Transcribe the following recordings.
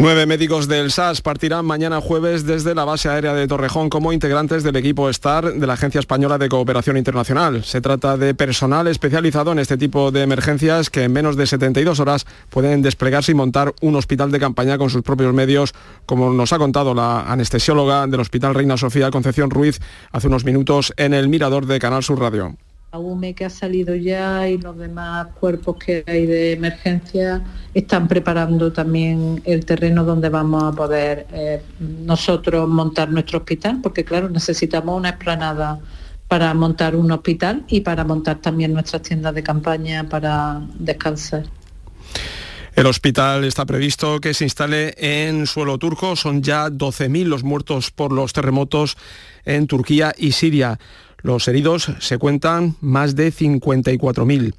Nueve médicos del SAS partirán mañana jueves desde la base aérea de Torrejón como integrantes del equipo STAR de la Agencia Española de Cooperación Internacional. Se trata de personal especializado en este tipo de emergencias que en menos de 72 horas pueden desplegarse y montar un hospital de campaña con sus propios medios, como nos ha contado la anestesióloga del Hospital Reina Sofía Concepción Ruiz hace unos minutos en el Mirador de Canal Sur Radio. UME que ha salido ya y los demás cuerpos que hay de emergencia están preparando también el terreno donde vamos a poder eh, nosotros montar nuestro hospital, porque claro, necesitamos una explanada para montar un hospital y para montar también nuestras tiendas de campaña para descansar. El hospital está previsto que se instale en suelo turco. Son ya 12.000 los muertos por los terremotos en Turquía y Siria. Los heridos se cuentan más de 54.000.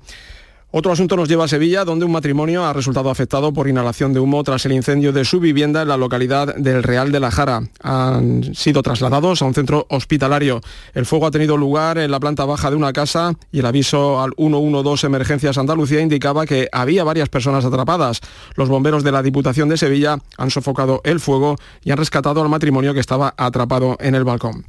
Otro asunto nos lleva a Sevilla, donde un matrimonio ha resultado afectado por inhalación de humo tras el incendio de su vivienda en la localidad del Real de la Jara. Han sido trasladados a un centro hospitalario. El fuego ha tenido lugar en la planta baja de una casa y el aviso al 112 Emergencias Andalucía indicaba que había varias personas atrapadas. Los bomberos de la Diputación de Sevilla han sofocado el fuego y han rescatado al matrimonio que estaba atrapado en el balcón.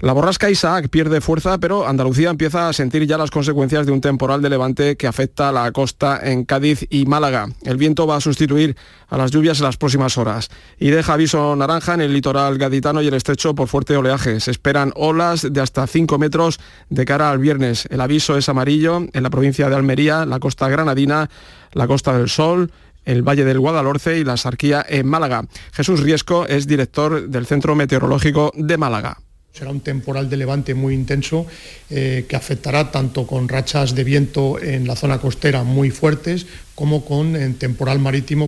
La borrasca Isaac pierde fuerza, pero Andalucía empieza a sentir ya las consecuencias de un temporal de levante que afecta a la costa en Cádiz y Málaga. El viento va a sustituir a las lluvias en las próximas horas y deja aviso naranja en el litoral gaditano y el estrecho por fuerte oleaje. Se esperan olas de hasta 5 metros de cara al viernes. El aviso es amarillo en la provincia de Almería, la costa granadina, la costa del Sol, el Valle del Guadalhorce y la Sarquía en Málaga. Jesús Riesco es director del Centro Meteorológico de Málaga. Será un temporal de levante muy intenso eh, que afectará tanto con rachas de viento en la zona costera muy fuertes como con temporal marítimo.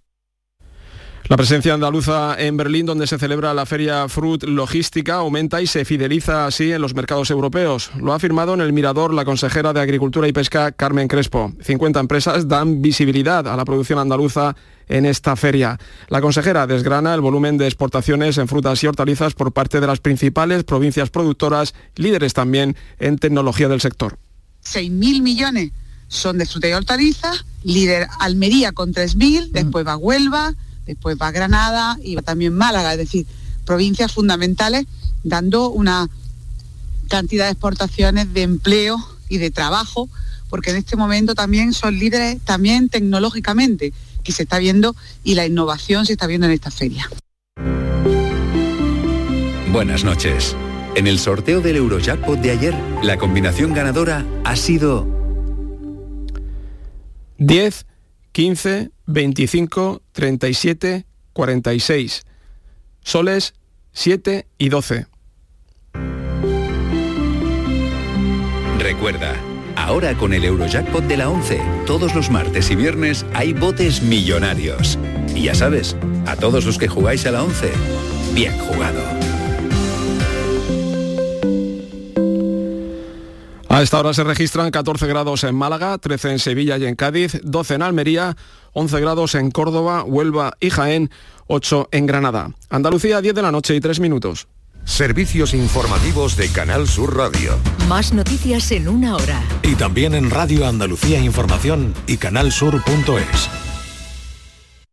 La presencia andaluza en Berlín, donde se celebra la feria Fruit Logística, aumenta y se fideliza así en los mercados europeos. Lo ha afirmado en el Mirador la consejera de Agricultura y Pesca, Carmen Crespo. 50 empresas dan visibilidad a la producción andaluza en esta feria. La consejera desgrana el volumen de exportaciones en frutas y hortalizas por parte de las principales provincias productoras, líderes también en tecnología del sector. 6.000 millones son de fruta y hortalizas, líder Almería con 3.000, después va Huelva, después va Granada y va también Málaga, es decir, provincias fundamentales dando una cantidad de exportaciones de empleo y de trabajo, porque en este momento también son líderes también tecnológicamente, que se está viendo y la innovación se está viendo en esta feria. Buenas noches. En el sorteo del Eurojackpot de ayer, la combinación ganadora ha sido 10, 15, 25, 37, 46. Soles 7 y 12. Recuerda, ahora con el Eurojackpot de la 11, todos los martes y viernes hay botes millonarios. Y ya sabes, a todos los que jugáis a la 11, bien jugado. A esta hora se registran 14 grados en Málaga, 13 en Sevilla y en Cádiz, 12 en Almería, 11 grados en Córdoba, Huelva y Jaén, 8 en Granada. Andalucía, 10 de la noche y 3 minutos. Servicios informativos de Canal Sur Radio. Más noticias en una hora. Y también en Radio Andalucía Información y canalsur.es.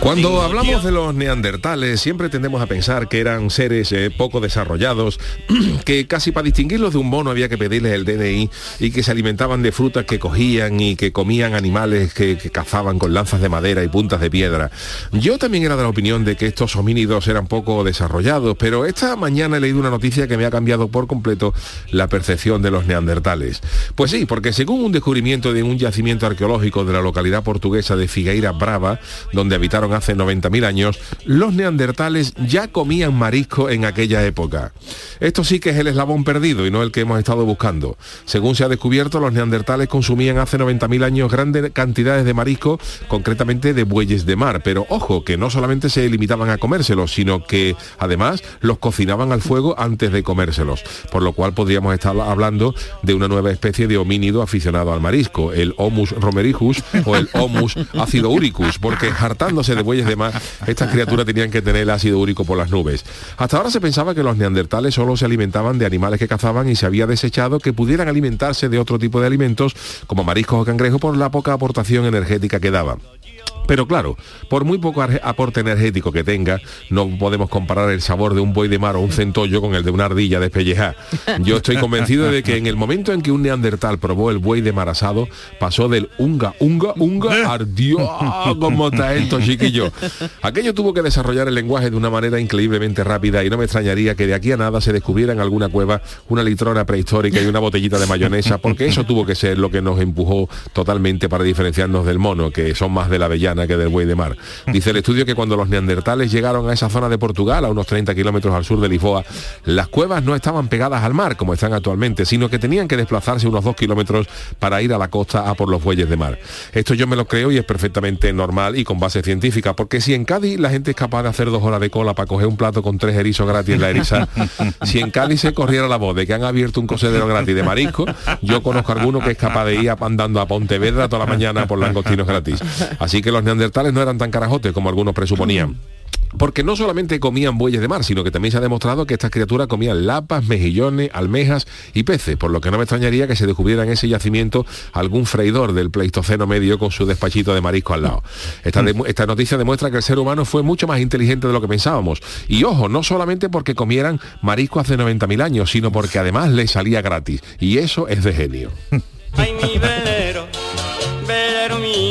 Cuando hablamos de los neandertales siempre tendemos a pensar que eran seres eh, poco desarrollados, que casi para distinguirlos de un mono había que pedirles el DNI y que se alimentaban de frutas que cogían y que comían animales que, que cazaban con lanzas de madera y puntas de piedra. Yo también era de la opinión de que estos homínidos eran poco desarrollados, pero esta mañana he leído una noticia que me ha cambiado por completo la percepción de los neandertales. Pues sí, porque según un descubrimiento de un yacimiento arqueológico de la localidad portuguesa de Figueira Brava, donde habitaron hace 90.000 años, los neandertales ya comían marisco en aquella época. Esto sí que es el eslabón perdido y no el que hemos estado buscando. Según se ha descubierto, los neandertales consumían hace 90.000 años grandes cantidades de marisco, concretamente de bueyes de mar. Pero ojo, que no solamente se limitaban a comérselos, sino que además los cocinaban al fuego antes de comérselos. Por lo cual podríamos estar hablando de una nueva especie de homínido aficionado al marisco, el Homus romericus o el Homus acidouricus, porque hartándose de bueyes de mar, estas criaturas tenían que tener el ácido úrico por las nubes. Hasta ahora se pensaba que los neandertales solo se alimentaban de animales que cazaban y se había desechado que pudieran alimentarse de otro tipo de alimentos como mariscos o cangrejos por la poca aportación energética que daban. Pero claro, por muy poco aporte energético que tenga, no podemos comparar el sabor de un buey de mar o un centollo con el de una ardilla despellejada. Yo estoy convencido de que en el momento en que un neandertal probó el buey de mar asado, pasó del unga, unga, unga, ardió como está esto, chiquillo. Aquello tuvo que desarrollar el lenguaje de una manera increíblemente rápida y no me extrañaría que de aquí a nada se descubriera en alguna cueva una litrona prehistórica y una botellita de mayonesa, porque eso tuvo que ser lo que nos empujó totalmente para diferenciarnos del mono, que son más de la avellana que del buey de mar. Dice el estudio que cuando los neandertales llegaron a esa zona de Portugal, a unos 30 kilómetros al sur de Lisboa, las cuevas no estaban pegadas al mar como están actualmente, sino que tenían que desplazarse unos dos kilómetros para ir a la costa a por los bueyes de mar. Esto yo me lo creo y es perfectamente normal y con base científica, porque si en Cádiz la gente es capaz de hacer dos horas de cola para coger un plato con tres erizos gratis en la eriza, si en Cádiz se corriera la voz de que han abierto un cocedero gratis de marisco, yo conozco a alguno que es capaz de ir andando a Pontevedra toda la mañana por langostinos gratis. Así que los neandertales no eran tan carajotes como algunos presuponían. Porque no solamente comían bueyes de mar, sino que también se ha demostrado que estas criaturas comían lapas, mejillones, almejas y peces, por lo que no me extrañaría que se descubriera en ese yacimiento algún freidor del Pleistoceno medio con su despachito de marisco al lado. Esta, esta noticia demuestra que el ser humano fue mucho más inteligente de lo que pensábamos. Y ojo, no solamente porque comieran marisco hace 90.000 años, sino porque además les salía gratis. Y eso es de genio. Ay, mi velero, velero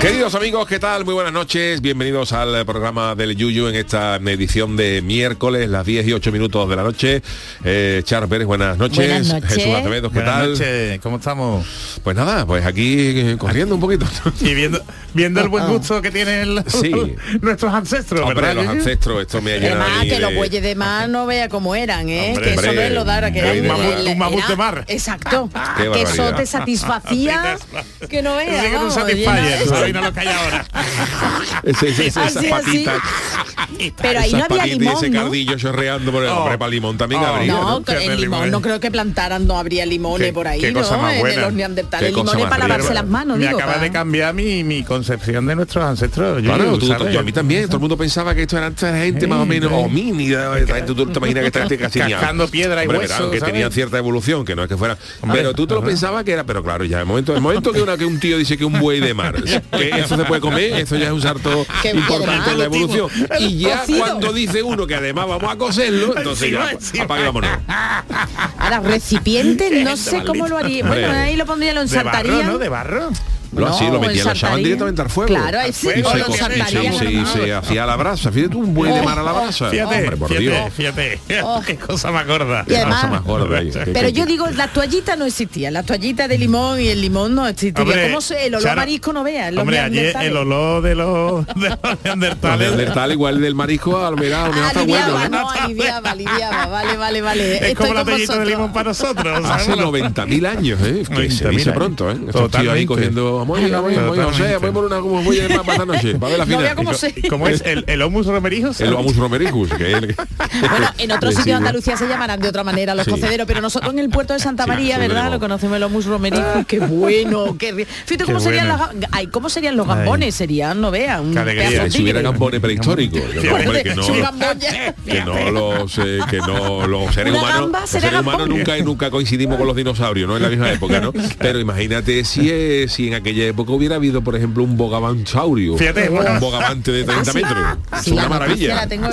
Queridos amigos, ¿qué tal? Muy buenas noches. Bienvenidos al programa del Yuyu en esta edición de miércoles, las 10 y 8 minutos de la noche. Eh, Char Pérez, buenas noches. Buenas noches. Jesús Acevedo, ¿qué Buenas tal? noches, ¿cómo estamos? Pues nada, pues aquí eh, corriendo un poquito. Y viendo, viendo el buen gusto que tienen Sí. nuestros ancestros, Hombre, ¿verdad? los ancestros, esto me ha llenado Además, que los bueyes de mar no vea cómo eran, ¿eh? Hombre, que eso no es lo dara, que era el- mamut- el- un mamut de mar. Exacto. Qué que eso te satisfacía que no Ese veas. No lo que hay ahora. Ese- ese- esas Así, así. patitas. Pero ahí no había y limón, ese ¿no? cardillo chorreando por el Oh. hombre para limón también Oh. habría, No, ¿no? el limón, limón. no creo que plantaran, no habría limones por ahí, ¿no? En los neandertales, Qué cosa limones más para rica. lavarse las manos, Me digo. acaba de cambiar mi, mi concepción de nuestros ancestros. Yo a mí también, todo el mundo pensaba que esto era esta gente más o menos homínida, tú te imaginas que gente casi Cascando piedra y hueso, que tenían cierta evolución, que no es que fuera. Pero tú te lo pensabas que era, pero claro, ya el momento, el momento que, una, que un tío dice que un buey de mar, que eso se puede comer, eso ya es un de importante en la evolución. Y ya Cocido. cuando dice uno que además vamos a coserlo, entonces ya, y vámonos. Ahora, recipientes, no sé cómo lo haría. Bueno, ahí lo pondría, lo De barro, ensartaría. ¿no? De barro. Lo, No, metían, el lo echaban directamente al fuego. Claro, ahí sí, y o se, lo co- y se- saltarían. y se- y se hacía a la brasa. Fíjate un buey de mar a la brasa. Fíjate, Hombre, por fíjate, Dios. fíjate, qué cosa más gorda. Cosa más Pero yo digo, la toallita no existía, la toallita de limón y el limón no existía. Hombre, ¿Cómo se? El olor Charo, marisco no vea. Hombre, allí el olor de los, de los neandertales. neandertal igual del marisco, a lo mejor, a lo mejor está. ¿eh? no, aliviaba, aliviaba, vale, vale, vale. Es Estoy como la toallita de limón para nosotros. Hace ¿sabes? 90.000 años, ¿eh? Que se 90.000 dice pronto, ¿eh? Estos tíos ahí cogiendo... Vamos, vamos, vamos, vamos, Totalmente. vamos por una como voy a para esta noche, para ver la No final. vea cómo Y co- se- ¿Cómo es? ¿El, el homus romerijos? El Omus romericus, que es el Bueno, en otros sitios de Andalucía se llamarán de otra manera los Sí. cocederos, pero nosotros en el puerto de Santa María, sí, ¿verdad? Lo conocemos los musromericos, qué bueno, qué ri- Fíjate cómo serían las ay, cómo serían los gambones, serían, no vean, un alegría. Si hubiera gambones prehistóricos, que no, que no, no los eh, que no los seres humanos los seres humanos nunca nunca coincidimos con los dinosaurios no en la misma época no pero imagínate si eh, si en aquella época hubiera habido por ejemplo un bogavansaurio Fíjate, un bogavante de 30 Ah, sí. metros Sí, es una maravilla la tengo-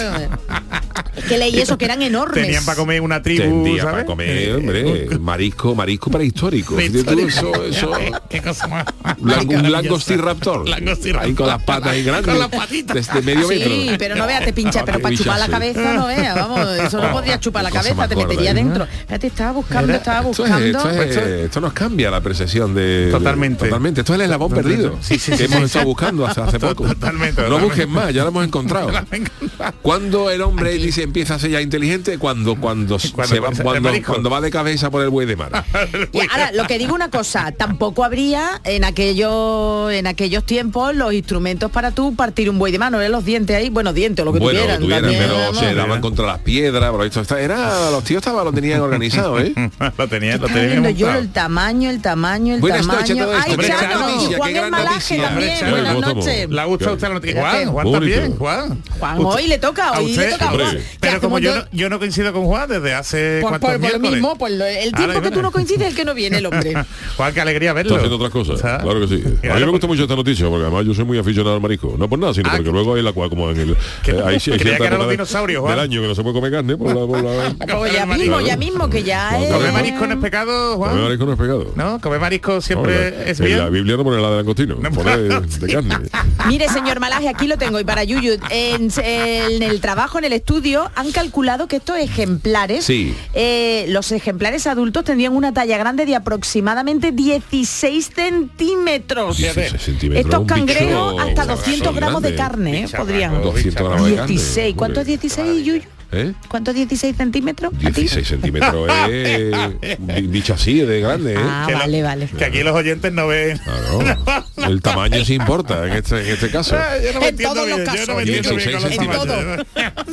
Es que leí eso, que eran enormes. Tenían para comer una tribu, ¿sabes? para comer, hombre, marisco, marisco prehistórico. Tú, eso, eso, Qué cosa más. lang- un langostiraptor. Langostiraptor. Ahí con las patas ahí grandes. Con las patitas. Desde medio metro. Sí, pero no vea, te pincha, pero para chupar la cabeza no vea, vamos, eso no podría chupar la cabeza, te metería ¿eh? dentro. Fíjate, estaba buscando, estaba Esto, es- buscando. esto, es- esto nos cambia la percepción de Totalmente. de- totalmente esto es el eslabón perdido Sí, sí, que sí, hemos sí. estado buscando hace, hace poco Totalmente, no busquen más ya lo hemos encontrado cuando el hombre dice empieza a ser ya inteligente cuando cuando, Cuando se va cuando, cuando va de cabeza por el buey de mar Y ahora, lo que digo una cosa, tampoco habría en aquellos en aquellos tiempos los instrumentos para tú partir un buey de mano, ¿eh? los dientes ahí, bueno, dientes o lo que bueno, tuvieran. tuvieran, también, pero vamos. se daban contra las piedras, por esto está, era, los tíos estaban, lo tenían organizado, ¿eh? lo tenía, lo Estaba tenía viendo yo el tamaño, el tamaño, el Buenas tamaño. noches a todos. Ay, Hombre, Chano, qué noticia, Juan qué el gran Malaje noticia. buenas noches. ¿Le ha gustado a usted la noticia? Juan. Juan también, Juan. Juan, hoy le toca, hoy le toca a. Juan. ¿Qué Pero como yo no, yo no coincido con Juan desde hace Pues cuántos por, por lo mismo, pues lo- el Ahora, tiempo que tú no coincides es el que no viene el hombre. Juan, qué alegría Está verlo. haciendo otras cosas, ¿Sabes? claro que sí. A mí me gusta mucho esta noticia, porque además yo soy muy aficionado al marisco. No por nada, sino Ah, porque luego hay la cual como en el... Que- eh, creía cierta que eran los dinosaurios, Juan. del año que no se puede comer carne por la... Por la Pues ya Claro. mismo, ya mismo, que ya es... ¿Comer marisco no es pecado, Juan? Comer marisco no es pegado. ¿No? ¿Comer marisco siempre No, es en bien? Biblia no pone la de langostino, pone de carne. Mire, señor Malaje, aquí lo tengo. Y para Yuyu, en, en el trabajo, en el estudio, han calculado que estos ejemplares, Sí. eh, los ejemplares adultos tendrían una talla grande de aproximadamente 16 centímetros. 16 centímetros, Estos cangrejos hasta un 200 bicho gramos de carne, ¿eh? Podrían. 200 gramos de carne. 16. ¿Cuánto es Hombre. 16, Yuyu? ¿Eh? ¿Cuánto es 16 centímetros? ¿A ti? 16 centímetros es di- dicho así de grande ¿eh? Ah, Que vale, vale. Que aquí los oyentes no ven. Claro. el tamaño sí importa en este, en este caso Ah, yo no me En todos los bien, yo casos. no me entiendo bien 16 con los centímetros.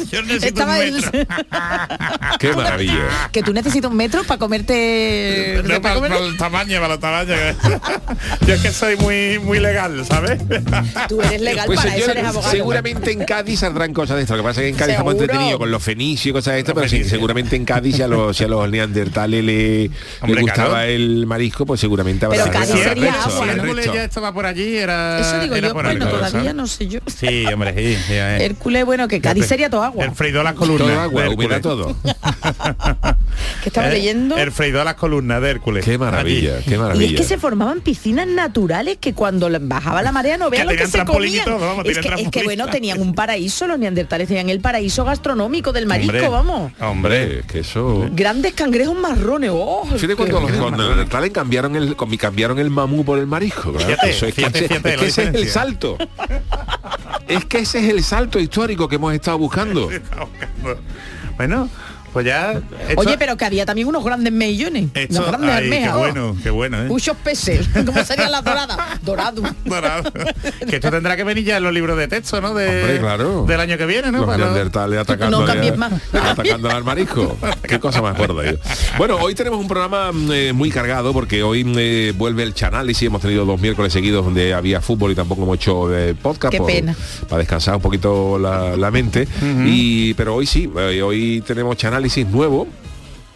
Yo necesito Estaba un el- metro. qué maravilla que tú necesitas un metro para comerte... No, para para, comer- para el tamaño, para los tamaños. Yo es que soy muy muy legal, ¿sabes? Tú eres legal Pues, para señor, eso, eres abogado. seguramente en Cádiz saldrán cosas de esto. Lo que pasa es que en Cádiz estamos Seguro. entretenidos con los fenicios y cosas de esto, Los pero sí, fenicios. seguramente en Cádiz si a los, si a los neandertales le, gustaba claro. el marisco, pues seguramente habrá Pero Cádiz habrá sería resto, agua, habrá ¿no? Hércules ya estaba por allí, era. Eso digo era yo, por bueno, todavía no sé yo. Sí, hombre, sí. sí, eh. Hércules, bueno, que Cádiz sería todo agua. El freído a las columnas. Todo agua, de humedad Hércules. todo. Que estaba Eh, leyendo. El freído a las columnas de Hércules. Qué maravilla, Allí. qué Y maravilla. es que se formaban piscinas naturales que cuando bajaba la marea no vean lo que se y comían. todo, vamos, es, que, es que bueno, tenían un paraíso, los neandertales tenían el paraíso gastronómico del marisco, Hombre, vamos. Hombre, que eso... Grandes cangrejos marrones. Oh, Fíjate cuando los cuando cambiaron el cambiaron el mamú por el marisco. Fíjate, Eso es que, fíjate, ese- fíjate es que ese es el salto. Es que ese es el salto histórico que hemos estado buscando. bueno, pues ya. esto- Oye, pero que había también unos grandes mejillones. esto- grandes ay, almejas. Qué oh. bueno, qué bueno, ¿eh? Muchos peces. ¿Cómo serían las doradas? Dorado. Dorado. que esto tendrá que venir ya en los libros de texto, ¿no? De, Hombre, claro. Del año que viene, ¿no? Los Para los- neandertales atacando, No cambies más. atacando al marisco. Qué cosa más gorda. yo. Bueno, hoy tenemos un programa mm, eh, muy cargado porque hoy eh, vuelve el Chanálisis. Hemos tenido dos miércoles seguidos donde había fútbol y tampoco hemos hecho eh, podcast. Qué por- pena. Para descansar un poquito la, la mente. y Pero hoy sí, eh, hoy tenemos Chanálisis nuevo.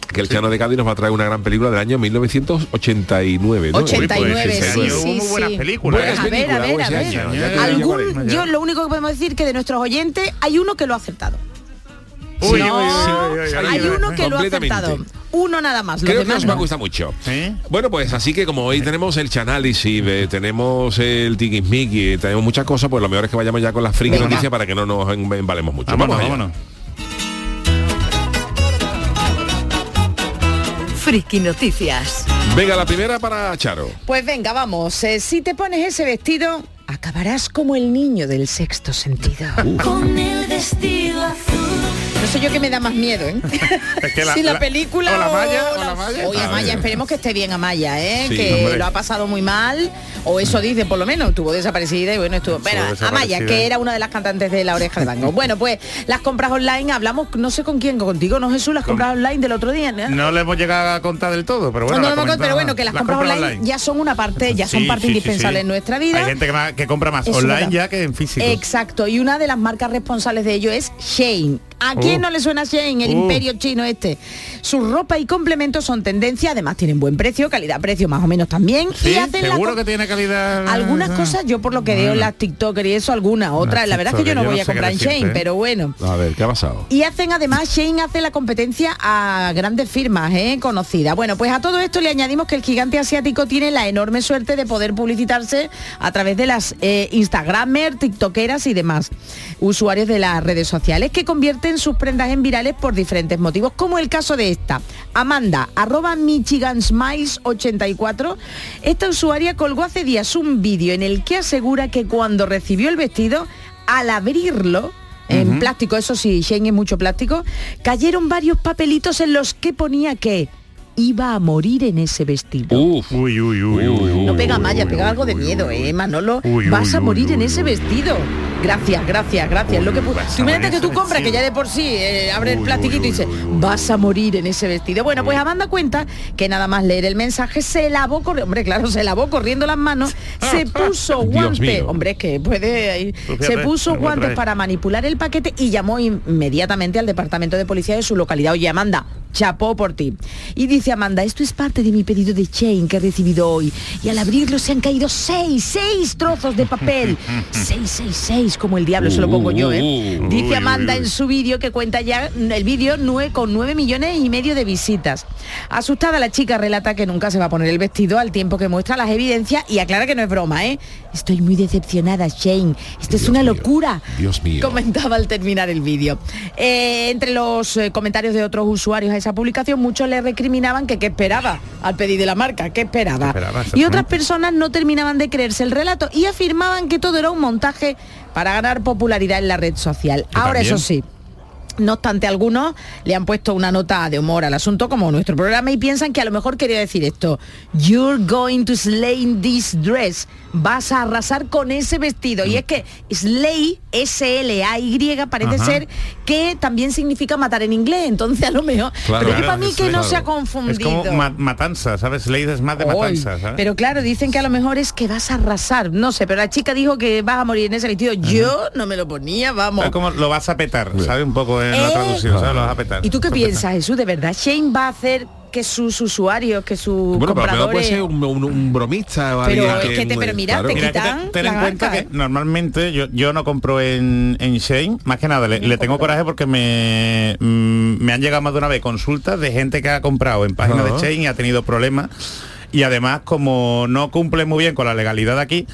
Que el Chano de Cádiz nos va a traer una gran película del año 1989. ¿no? 89, Uy, pues, sí, hubo sí, muy buenas sí. películas, Buenas a ver, a ver, a ver. año, ya te Algún, yo lo único que podemos decir que de nuestros oyentes hay uno que lo ha acertado. Uy, No, uy, uy, uy, uy, uy, hay uno que lo ha acertado. uno nada más. Creo que nos va a no. gustar mucho. Bueno, pues así que como hoy tenemos el chanálisis, eh, tenemos el tiquismiqui, tenemos muchas cosas, pues lo mejor es que vayamos ya con las friki noticias para que no nos em- embalemos mucho. Vámonos, Vamos allá. vámonos. Friki Noticias. Venga, la primera para Charo. Pues venga, vamos. Eh, si te pones ese vestido, acabarás como el niño del sexto sentido. Con el vestido azul. No sé yo qué me da más miedo, ¿eh? Es que la- si la, la- película o la Maya, o o la Maya. Oye, A Amaya, esperemos que esté bien Amaya, ¿eh? Sí, que hombre. lo ha pasado muy mal, o eso dice por lo menos, estuvo desaparecida y bueno, estuvo... Desaparecida. Amaya, que era una de las cantantes de La Oreja de Bango. Bueno, pues las compras online, hablamos, no sé con quién, contigo, ¿no, Jesús? Las compras online del otro día, ¿no? No le hemos llegado a contar del todo, pero bueno. no, pero bueno, que las, compras, online, ya son una parte, ya son parte sí, indispensable en nuestra vida. Hay gente que, más- que compra más online ya que en físico. Exacto, y una de las marcas responsables de ello es Shane. ¿A quién Uh. no le suena Shane, el Uh. imperio chino este? Su ropa y complementos son tendencia, además tienen buen precio, calidad-precio más o menos también. Sí, y hacen la seguro co- que tiene calidad. algunas cosas, yo por lo que veo en las TikToker y eso, algunas, otras, la verdad es que yo no voy a comprar en Shane, pero bueno. A ver, ¿qué ha pasado? Y hacen además, Shane hace la competencia a grandes firmas ¿eh? conocidas. Bueno, pues a todo esto le añadimos que el gigante asiático tiene la enorme suerte de poder publicitarse a través de las eh, Instagramers, TikTokeras y demás usuarios de las redes sociales que convierten sus prendas en virales por diferentes motivos, como el caso de esta. Amanda, arroba Michigan Smiles 84, esta usuaria colgó hace días un vídeo en el que asegura que cuando recibió el vestido, al abrirlo, en plástico, eso sí, Shane es mucho plástico, cayeron varios papelitos en los que ponía que iba a morir en ese vestido. Uy, uy, uy, uy, uy. No pega Maya, pega algo de miedo, eh, Manolo. Uy, vas uy, a morir uy, en ese vestido. Gracias, gracias, gracias. Lo que Tú imagínate que tú compras, que ya de por sí eh, abre el Uy, plastiquito y dice, vas a morir en ese vestido. Bueno, pues Amanda cuenta que nada más leer el mensaje se lavó corriendo, hombre, claro, se lavó corriendo las manos, se puso guantes, hombre, es que puede se puso guantes para manipular el paquete y llamó inmediatamente al departamento de policía de su localidad. Oye, Amanda, chapó por ti. Y dice Amanda, esto es parte de mi pedido de chain que he recibido hoy. Y al abrirlo se han caído seis, seis trozos de papel. seis, seis, seis, como el diablo, se lo pongo yo, ¿eh? Uh, Dice uy, Amanda en su vídeo que cuenta ya el vídeo con nueve millones y medio de visitas. Asustada la chica relata que nunca se va a poner el vestido al tiempo que muestra las evidencias y aclara que no es broma, ¿eh? Estoy muy decepcionada, Shane. Esto es una locura. Dios mío. Comentaba al terminar el vídeo. Eh, entre los eh, comentarios de otros usuarios a esa publicación, muchos le recriminaban que qué esperaba al pedir de la marca, qué esperaba. esperaba, y otras personas no terminaban de creerse el relato y afirmaban que todo era un montaje para ganar popularidad en la red social. Ahora también. eso sí. No obstante, algunos le han puesto una nota de humor al asunto, como nuestro programa, y piensan que a lo mejor quería decir esto. You're going to slay in this dress. Vas a arrasar con ese vestido. Y es que slay, S-L-A-Y, parece Ajá. ser que también significa matar en inglés. Entonces a lo mejor... pero es que para mí que no se ha Es confundido. como ma- matanza, ¿sabes? Ley es más de Hoy. matanza, ¿sabes? Pero claro, dicen que a lo mejor es que vas a arrasar. No sé, pero la chica dijo que vas a morir en ese vestido. Yo no me lo ponía, vamos. Es como lo vas a petar, ¿sabes? Un poco Eh. traducción, ¿sabes? Lo vas a petar. ¿Y tú qué piensas, Jesús? ¿De verdad Shane va a hacer que sus usuarios, que sus Bueno, pero mejor puede compradores... ser un, un- un bromista o Pero alguien es que te- pero mira, claro. te Mira, que quitan te- ten en cuenta que ¿eh? normalmente yo, yo no compro en, en Shane, más que nada, le, le tengo coraje porque me, mm, me han llegado más de una vez consultas de gente que ha comprado en páginas de Shane y ha tenido problemas. Y además, como no cumple muy bien con la legalidad de aquí,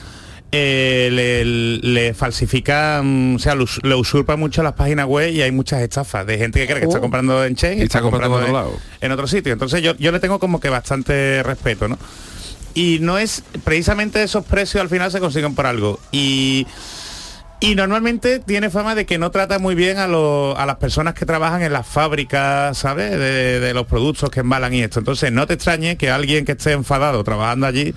eh, le, le falsifican, o sea, lo, le usurpa mucho las páginas web y hay muchas estafas de gente que cree que está Oh. comprando en Chain Y está comprando en otro lado. en otro sitio. Entonces yo, yo le tengo como que bastante respeto, ¿no? Y no es, precisamente esos precios al final se consiguen por algo. Y, y normalmente tiene fama de que no trata muy bien a, los- a las personas que trabajan en las fábricas, ¿sabes? De, de los productos que embalan y esto. Entonces no te extrañe que alguien que esté enfadado trabajando allí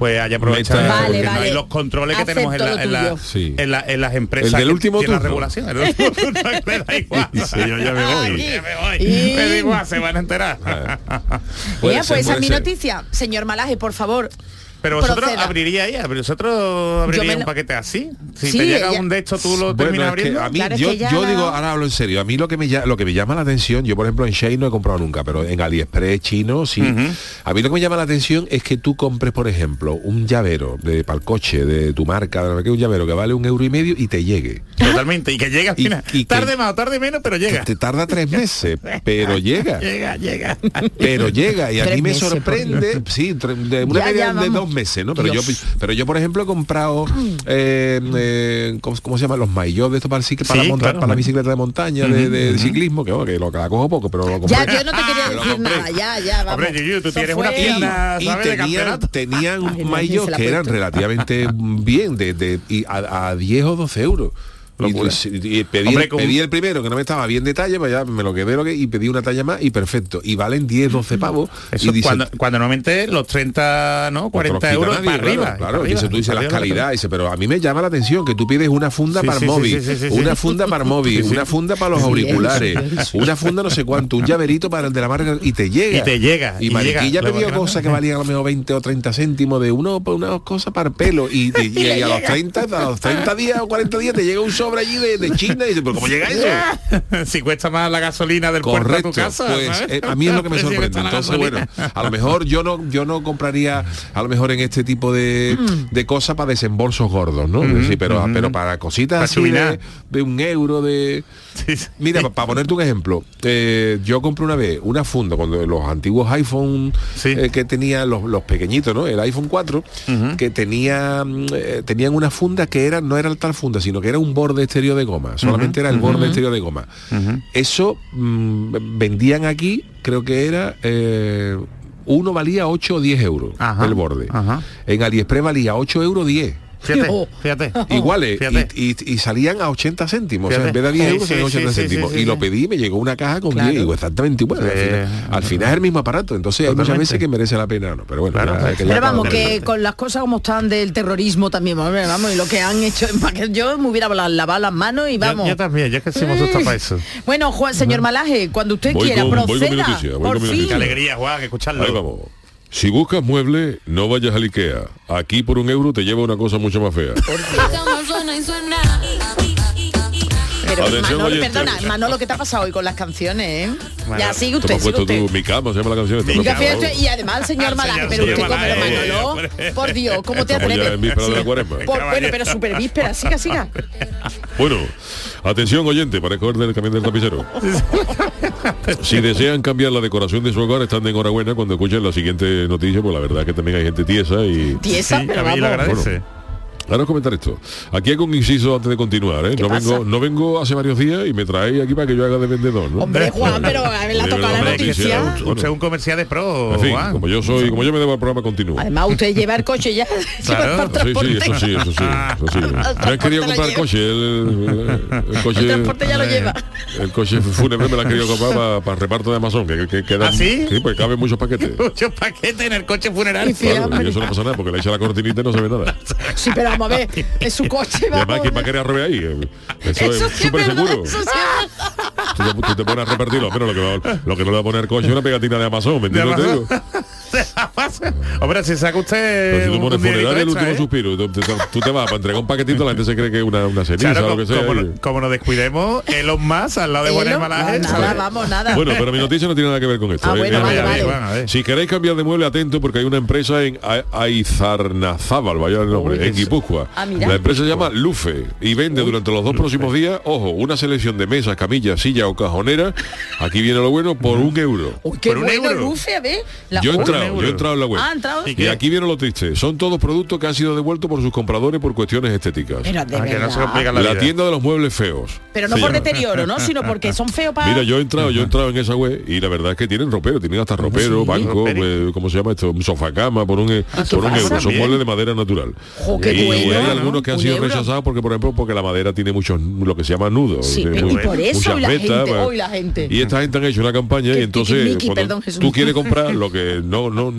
pues haya aprovechado Vale, no hay los controles que tenemos en, la- en la- tuyo. Sí. en la- en las empresas El del que la regulación. El último turno que le da igual. Sí, yo ya me voy. Aquí, ya me voy. Y- Me da igual, se van a enterar. Ser, pues esa es mi ser. noticia. Señor Malaje, por favor. Pero vosotros proceda. abriríais, abri- vosotros abriríais me un paquete así. Si Sí, te llega ella- un de estos, tú lo Bueno, terminas es que abriendo. a mí, Claro, yo, digo, ahora hablo en serio, a mí lo que me llama, lo que me llama la atención, yo por ejemplo en Shein no he comprado nunca, pero en AliExpress chino sí. A mí lo que me llama la atención es que tú compres, por ejemplo, un llavero de para el coche de tu marca, de un llavero que vale un euro y medio y te llegue. Totalmente, y que llega al final. y tarde más o tarde menos, pero llega. Te tarda tres meses, pero llega. Llega, llega. pero llega y a Tres mí me sorprende sí de una Ya, media ya, de dos meses no pero yo Dios. pero yo por ejemplo he comprado eh, eh, ¿cómo, cómo se llama? los maillot de esto para, el para, Sí, montar, claro. para la bicicleta de montaña de, de ciclismo que, bueno, que lo que la cojo poco pero lo compré Ya, yo no te quería Pero decir nada, ya, ya, vamos. Hombre, Yuyu, tú tienes una tienda, y ¿sabes? de tenían, Ay, no, maillot que eran relativamente bien de, de- y a, a 10 o 12 euros y, Locura. y- y pedí, Hombre, el, con- pedí el primero que no me estaba bien de talla pues ya me lo quedé lo que, y pedí una talla más y perfecto y valen 10 12 pavos Eso y dice- cuando, cuando normalmente los 30, ¿no? Pues te 40 lo quita euros nadie, para arriba. Claro, claro. para arriba, dice, tú dices para la arriba, calidad, dice, pero a mí me llama la atención que tú pides una funda Sí, para sí, el sí, móvil, sí, una funda para el móvil, una funda para los auriculares, una funda no sé cuánto, un llaverito para el de la marca y te llega. Y te llega, Y, y Mariquilla llega, pidió cosas que valían a lo mejor 20 o 30 céntimos de uno por unas cosas para el pelo y, y- y- a los 30 a los 30 días o 40 días te llega un allí de, de China y dices, pero ¿cómo llega eso? si cuesta más la gasolina del puerto a Correcto, tu casa. pues eh, a mí es lo que me El sorprende. Entonces, bueno, a lo mejor yo no yo no compraría a lo mejor en este tipo de, de cosas para desembolsos gordos, ¿no? Sí, pero, pero para cositas así de, de un euro de. Sí, sí. Mira, para ponerte un ejemplo, eh, yo compré una vez una funda cuando los antiguos iPhone Sí. eh, que tenían los, los pequeñitos, ¿no? El iPhone 4, Ujú. que tenía mm, tenían una funda que era no era tal funda, sino que era un borde exterior de goma. Solamente era el borde exterior de goma. Ujú. Eso mm, vendían aquí, creo que era eh, uno valía 8 o 10 euros Ajá, el borde. ajá. En AliExpress valía 8 euros 10. Fíjate, fíjate. Iguales Fíjate. y, y- y salían a 80 céntimos o sea, en vez de a 10 Sí, euros sí, salían a 80 sí, sí, céntimos sí, y sí, lo sí. pedí y me llegó una caja con Claro. 10 digo exactamente igual al, Sí. final, al final es el mismo aparato entonces hay muchas veces que merece la pena no pero bueno Claro. ya- que ya Pero vamos, que con las cosas como están del terrorismo también, vamos, vamos, y lo que han hecho, yo me hubiera lavado las manos y vamos. yo también, es que sí me asusta para eso. Bueno, Juan, señor Malaje, cuando usted Voy quiera, con- voy con mi proceda. noticia, voy por con mi fin. noticia. Qué alegría, Juan, escucharlo. Ahí vamos. Si buscas muebles, no vayas al Ikea. Aquí por un euro te lleva una cosa mucho más fea. Pero Atención, Manolo, perdona, Manolo, ¿qué te ha pasado hoy con las canciones? eh? Bueno, ya sigue Te usted, has sigue puesto usted. tú, mi cama, se llama la canción. favor. fíjate, y además el señor Al Malaje, pero usted como Manolo, hombre. por Dios, ¿cómo te atreves? en víspera de la cuaresma. Por- bueno, pero super víspera, siga, siga. Bueno, atención oyente, para escoger del camión del tapicero. si desean cambiar la decoración de su hogar, están de enhorabuena cuando escuchen la siguiente noticia, pues la verdad es que también hay gente tiesa y... Tiesa, Sí, pero a mí lo vamos. agradece. Ahora os comentar esto. Aquí hago un inciso antes de continuar, ¿eh? ¿Qué No pasa? vengo, no vengo hace varios días y me traéis aquí para que yo haga de vendedor, ¿no? Hombre, Juan, pero a ver, la toca la noticia. Usted bueno, es un comercial de pro, en fin, Juan. como yo soy, como yo me debo al programa continúo. Además, usted lleva el coche ya. Claro. el Sí, sí, transporte. eso sí, eso sí, eso sí. Han transporte querido la comprar lleva. coche, el, el- el coche. El transporte ya lo lleva. El coche fúnebre me lo han querido comprar para, reparto de Amazon, que, que, que dan- ¿Ah, sí? pues caben muchos paquetes. Muchos paquetes en el coche funerario. Y sí, Claro, hombre. y eso no pasa nada, porque le echa la cortinita y no se ve nada. Sí, pero vamos a ver, es su coche, Y además, vamos. ¿quién va a querer robar ahí? Eso, Eso es súper seguro. eso. Tú te, tú te pones a repartirlo, pero lo que, va- lo que no le va a poner coche es una pegatina de Amazon, ¿me De entiendes? te Amazon. Hombre, si saca usted Pero si tú pones funeraria el último ¿eh? suspiro, tú, tú- tú te vas para entregar un paquetito, la gente se cree que es una, una ceniza Claro, o lo que sea. como, y- como, nos descuidemos, Elon más al lado de Juan Elon, Malaje. nada, ¿sabes? vamos, nada. Bueno, pero mi noticia no tiene nada que ver con esto. Ah, ¿eh? bueno, Eh, vale, eh, vale. Si queréis cambiar de mueble, atento porque hay una empresa en Aizarnazábal, vaya el nombre, Uy, en Guipúzcoa. Ah. La empresa se llama Lufe y vende durante los dos próximos días, ojo, una selección de mesas, camillas, sillas o cajoneras. Aquí viene lo bueno, por un euro. Uy, qué Por un bueno, euro. Lufe, a ver. La- Yo he entrado, yo he entrado en la web. Ah, entrado. ¿Y aquí viene lo triste. Son todos productos que han sido devueltos por sus compradores por cuestiones estéticas. Pero de Ah, que no verdad. se complica la, tienda de los muebles feos. Pero no por llama. deterioro, ¿no? Sino porque son feos para... Mira, yo he entrado, yo he entrado en esa web y la verdad es que tienen ropero, tienen hasta ropero, Sí. banco, Ropero. eh, ¿cómo se llama esto? Un sofá cama por un, eh, por un euro. Son muebles de madera natural. Jo, qué y bueno, hay ¿no? algunos que han sido euro. rechazados porque, por ejemplo, porque la madera tiene muchos, lo que se llama nudos. Sí, y por eso vetas, gente, bueno. hoy la gente. Y esta gente han hecho una campaña Que y entonces perdón, tú quieres comprar lo que no, no,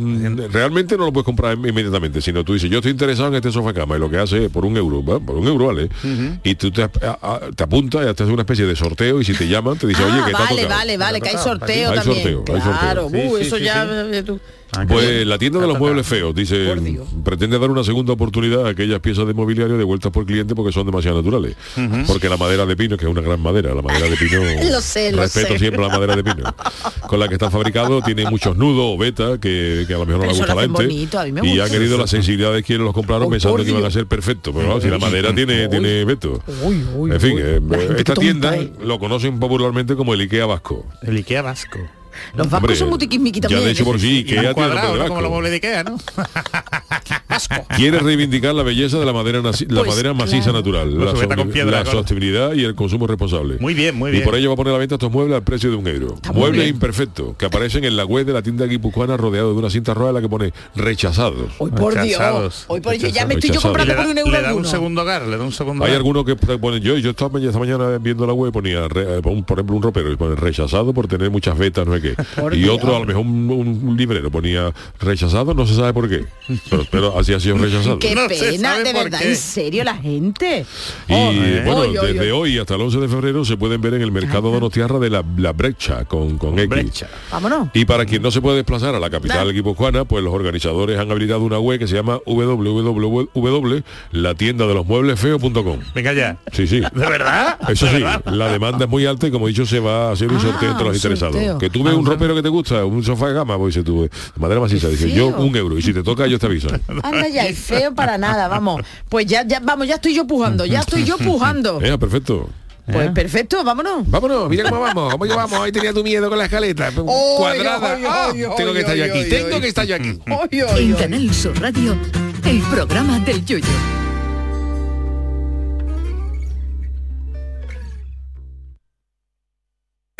realmente no lo puedes comprar inmediatamente, sino tú dices, yo estoy interesado en este sofá cama y lo que hace es por un euro, ¿va? por un euro vale. Y tú te, a- a- te apuntas y te haces una especie de sorteo y si te llaman te dicen, oye, Ah, que te ha vale, vale, vale, que hay sorteo Hay también. sorteo, hay claro, sorteo. uh, Sí, sí, eso sí, ya... sí. Tú- Pues la tienda de los muebles feos, dice, pretende dar una segunda oportunidad a aquellas piezas de mobiliario devueltas por cliente porque son demasiado naturales. Porque la madera de pino, que es una gran madera, la madera de pino, Lo sé, lo respeto sé. siempre la madera de pino, con la que está fabricado, tiene muchos nudos o beta que, que a lo mejor no le gusta a la gente. hacen bonito, a mí me y gusta. ha querido la sensibilidad de quienes los compraron pensando que iban a ser perfectos. Pero claro, si la madera tiene, tiene veto. en fin, eh, esta tienda lo conocen popularmente como el Ikea Vasco. El Ikea Vasco. Los vascos Hombre, son muy tiquismiqui ya de hecho por sí, Y Ikea tiene cuadrado, ¿no? como los muebles de Ikea, ¿no? Quiere reivindicar la belleza de la madera, la Pues, madera maciza claro. natural, Pues la, con piedra, sostenibilidad y el consumo responsable. Muy bien, muy Y bien. por ello va a poner a la venta estos muebles al precio de un euro. Muebles imperfectos que aparecen en la web de la tienda guipuzcoana rodeado de una cinta roja en la que pone rechazados. Hoy por Dios. Hoy por Dios. Ya me estoy yo comprando Y por un euro le da un alguno. segundo hogar, le da un segundo Hay algunos que ponen yo, yo estaba esta mañana viendo la web ponía re- eh, por ejemplo un ropero y pone rechazado por tener muchas vetas, no qué. Y Dios. otro a lo mejor un, librero ponía rechazado, no se sabe por qué. Pero, pero así ha sido rechazado. Qué pena, de verdad, en serio, la gente. Y bueno, Oy, oy, desde oy. hoy hasta el 11 de febrero se pueden ver en el mercado Donostiarra de la, la brecha con, con X. Vámonos. Y para quien no se puede desplazar a la capital guipuzcoana, pues los organizadores han habilitado una web que se llama www.latiendadelosmueblesfeo.com. Venga ya. Sí, sí. ¿De verdad? Eso ¿De sí, verdad? la demanda es muy alta y como he dicho se va a hacer un Ah, sorteo entre los interesados. Que tú ves un ropero que te gusta, un sofá de gama, pues dices tú, de madera maciza, dice yo un euro y si te toca ellos te avisan. Anda ya, es feo para nada, vamos. Pues ya, ya, vamos, ya estoy yo pujando, ya estoy yo pujando. Eh, perfecto. Pues perfecto, vámonos. Vámonos, mira cómo vamos, cómo llevamos. Ahí tenía tu miedo con la escaleta. cuadrada. oy, oy, tengo oy, que estar yo aquí, oy, tengo oy. que estar yo aquí. En Canal Sur Radio, el programa del Yoyo.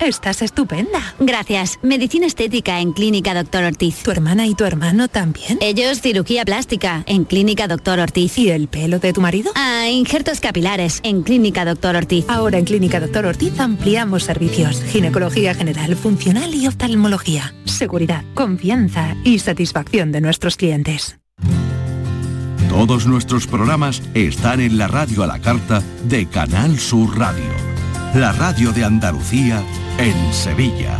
Estás estupenda. Gracias. Medicina estética en Clínica Doctor Ortiz. ¿Tu hermana y tu hermano también? Ellos cirugía plástica en Clínica Doctor Ortiz. ¿Y el pelo de tu marido? Ah, injertos capilares en Clínica Doctor Ortiz. Ahora en Clínica Doctor Ortiz ampliamos servicios. Ginecología general, funcional y oftalmología. Seguridad, confianza y satisfacción de nuestros clientes. Todos nuestros programas están en la radio a la carta de Canal Sur Radio. La radio de Andalucía en Sevilla.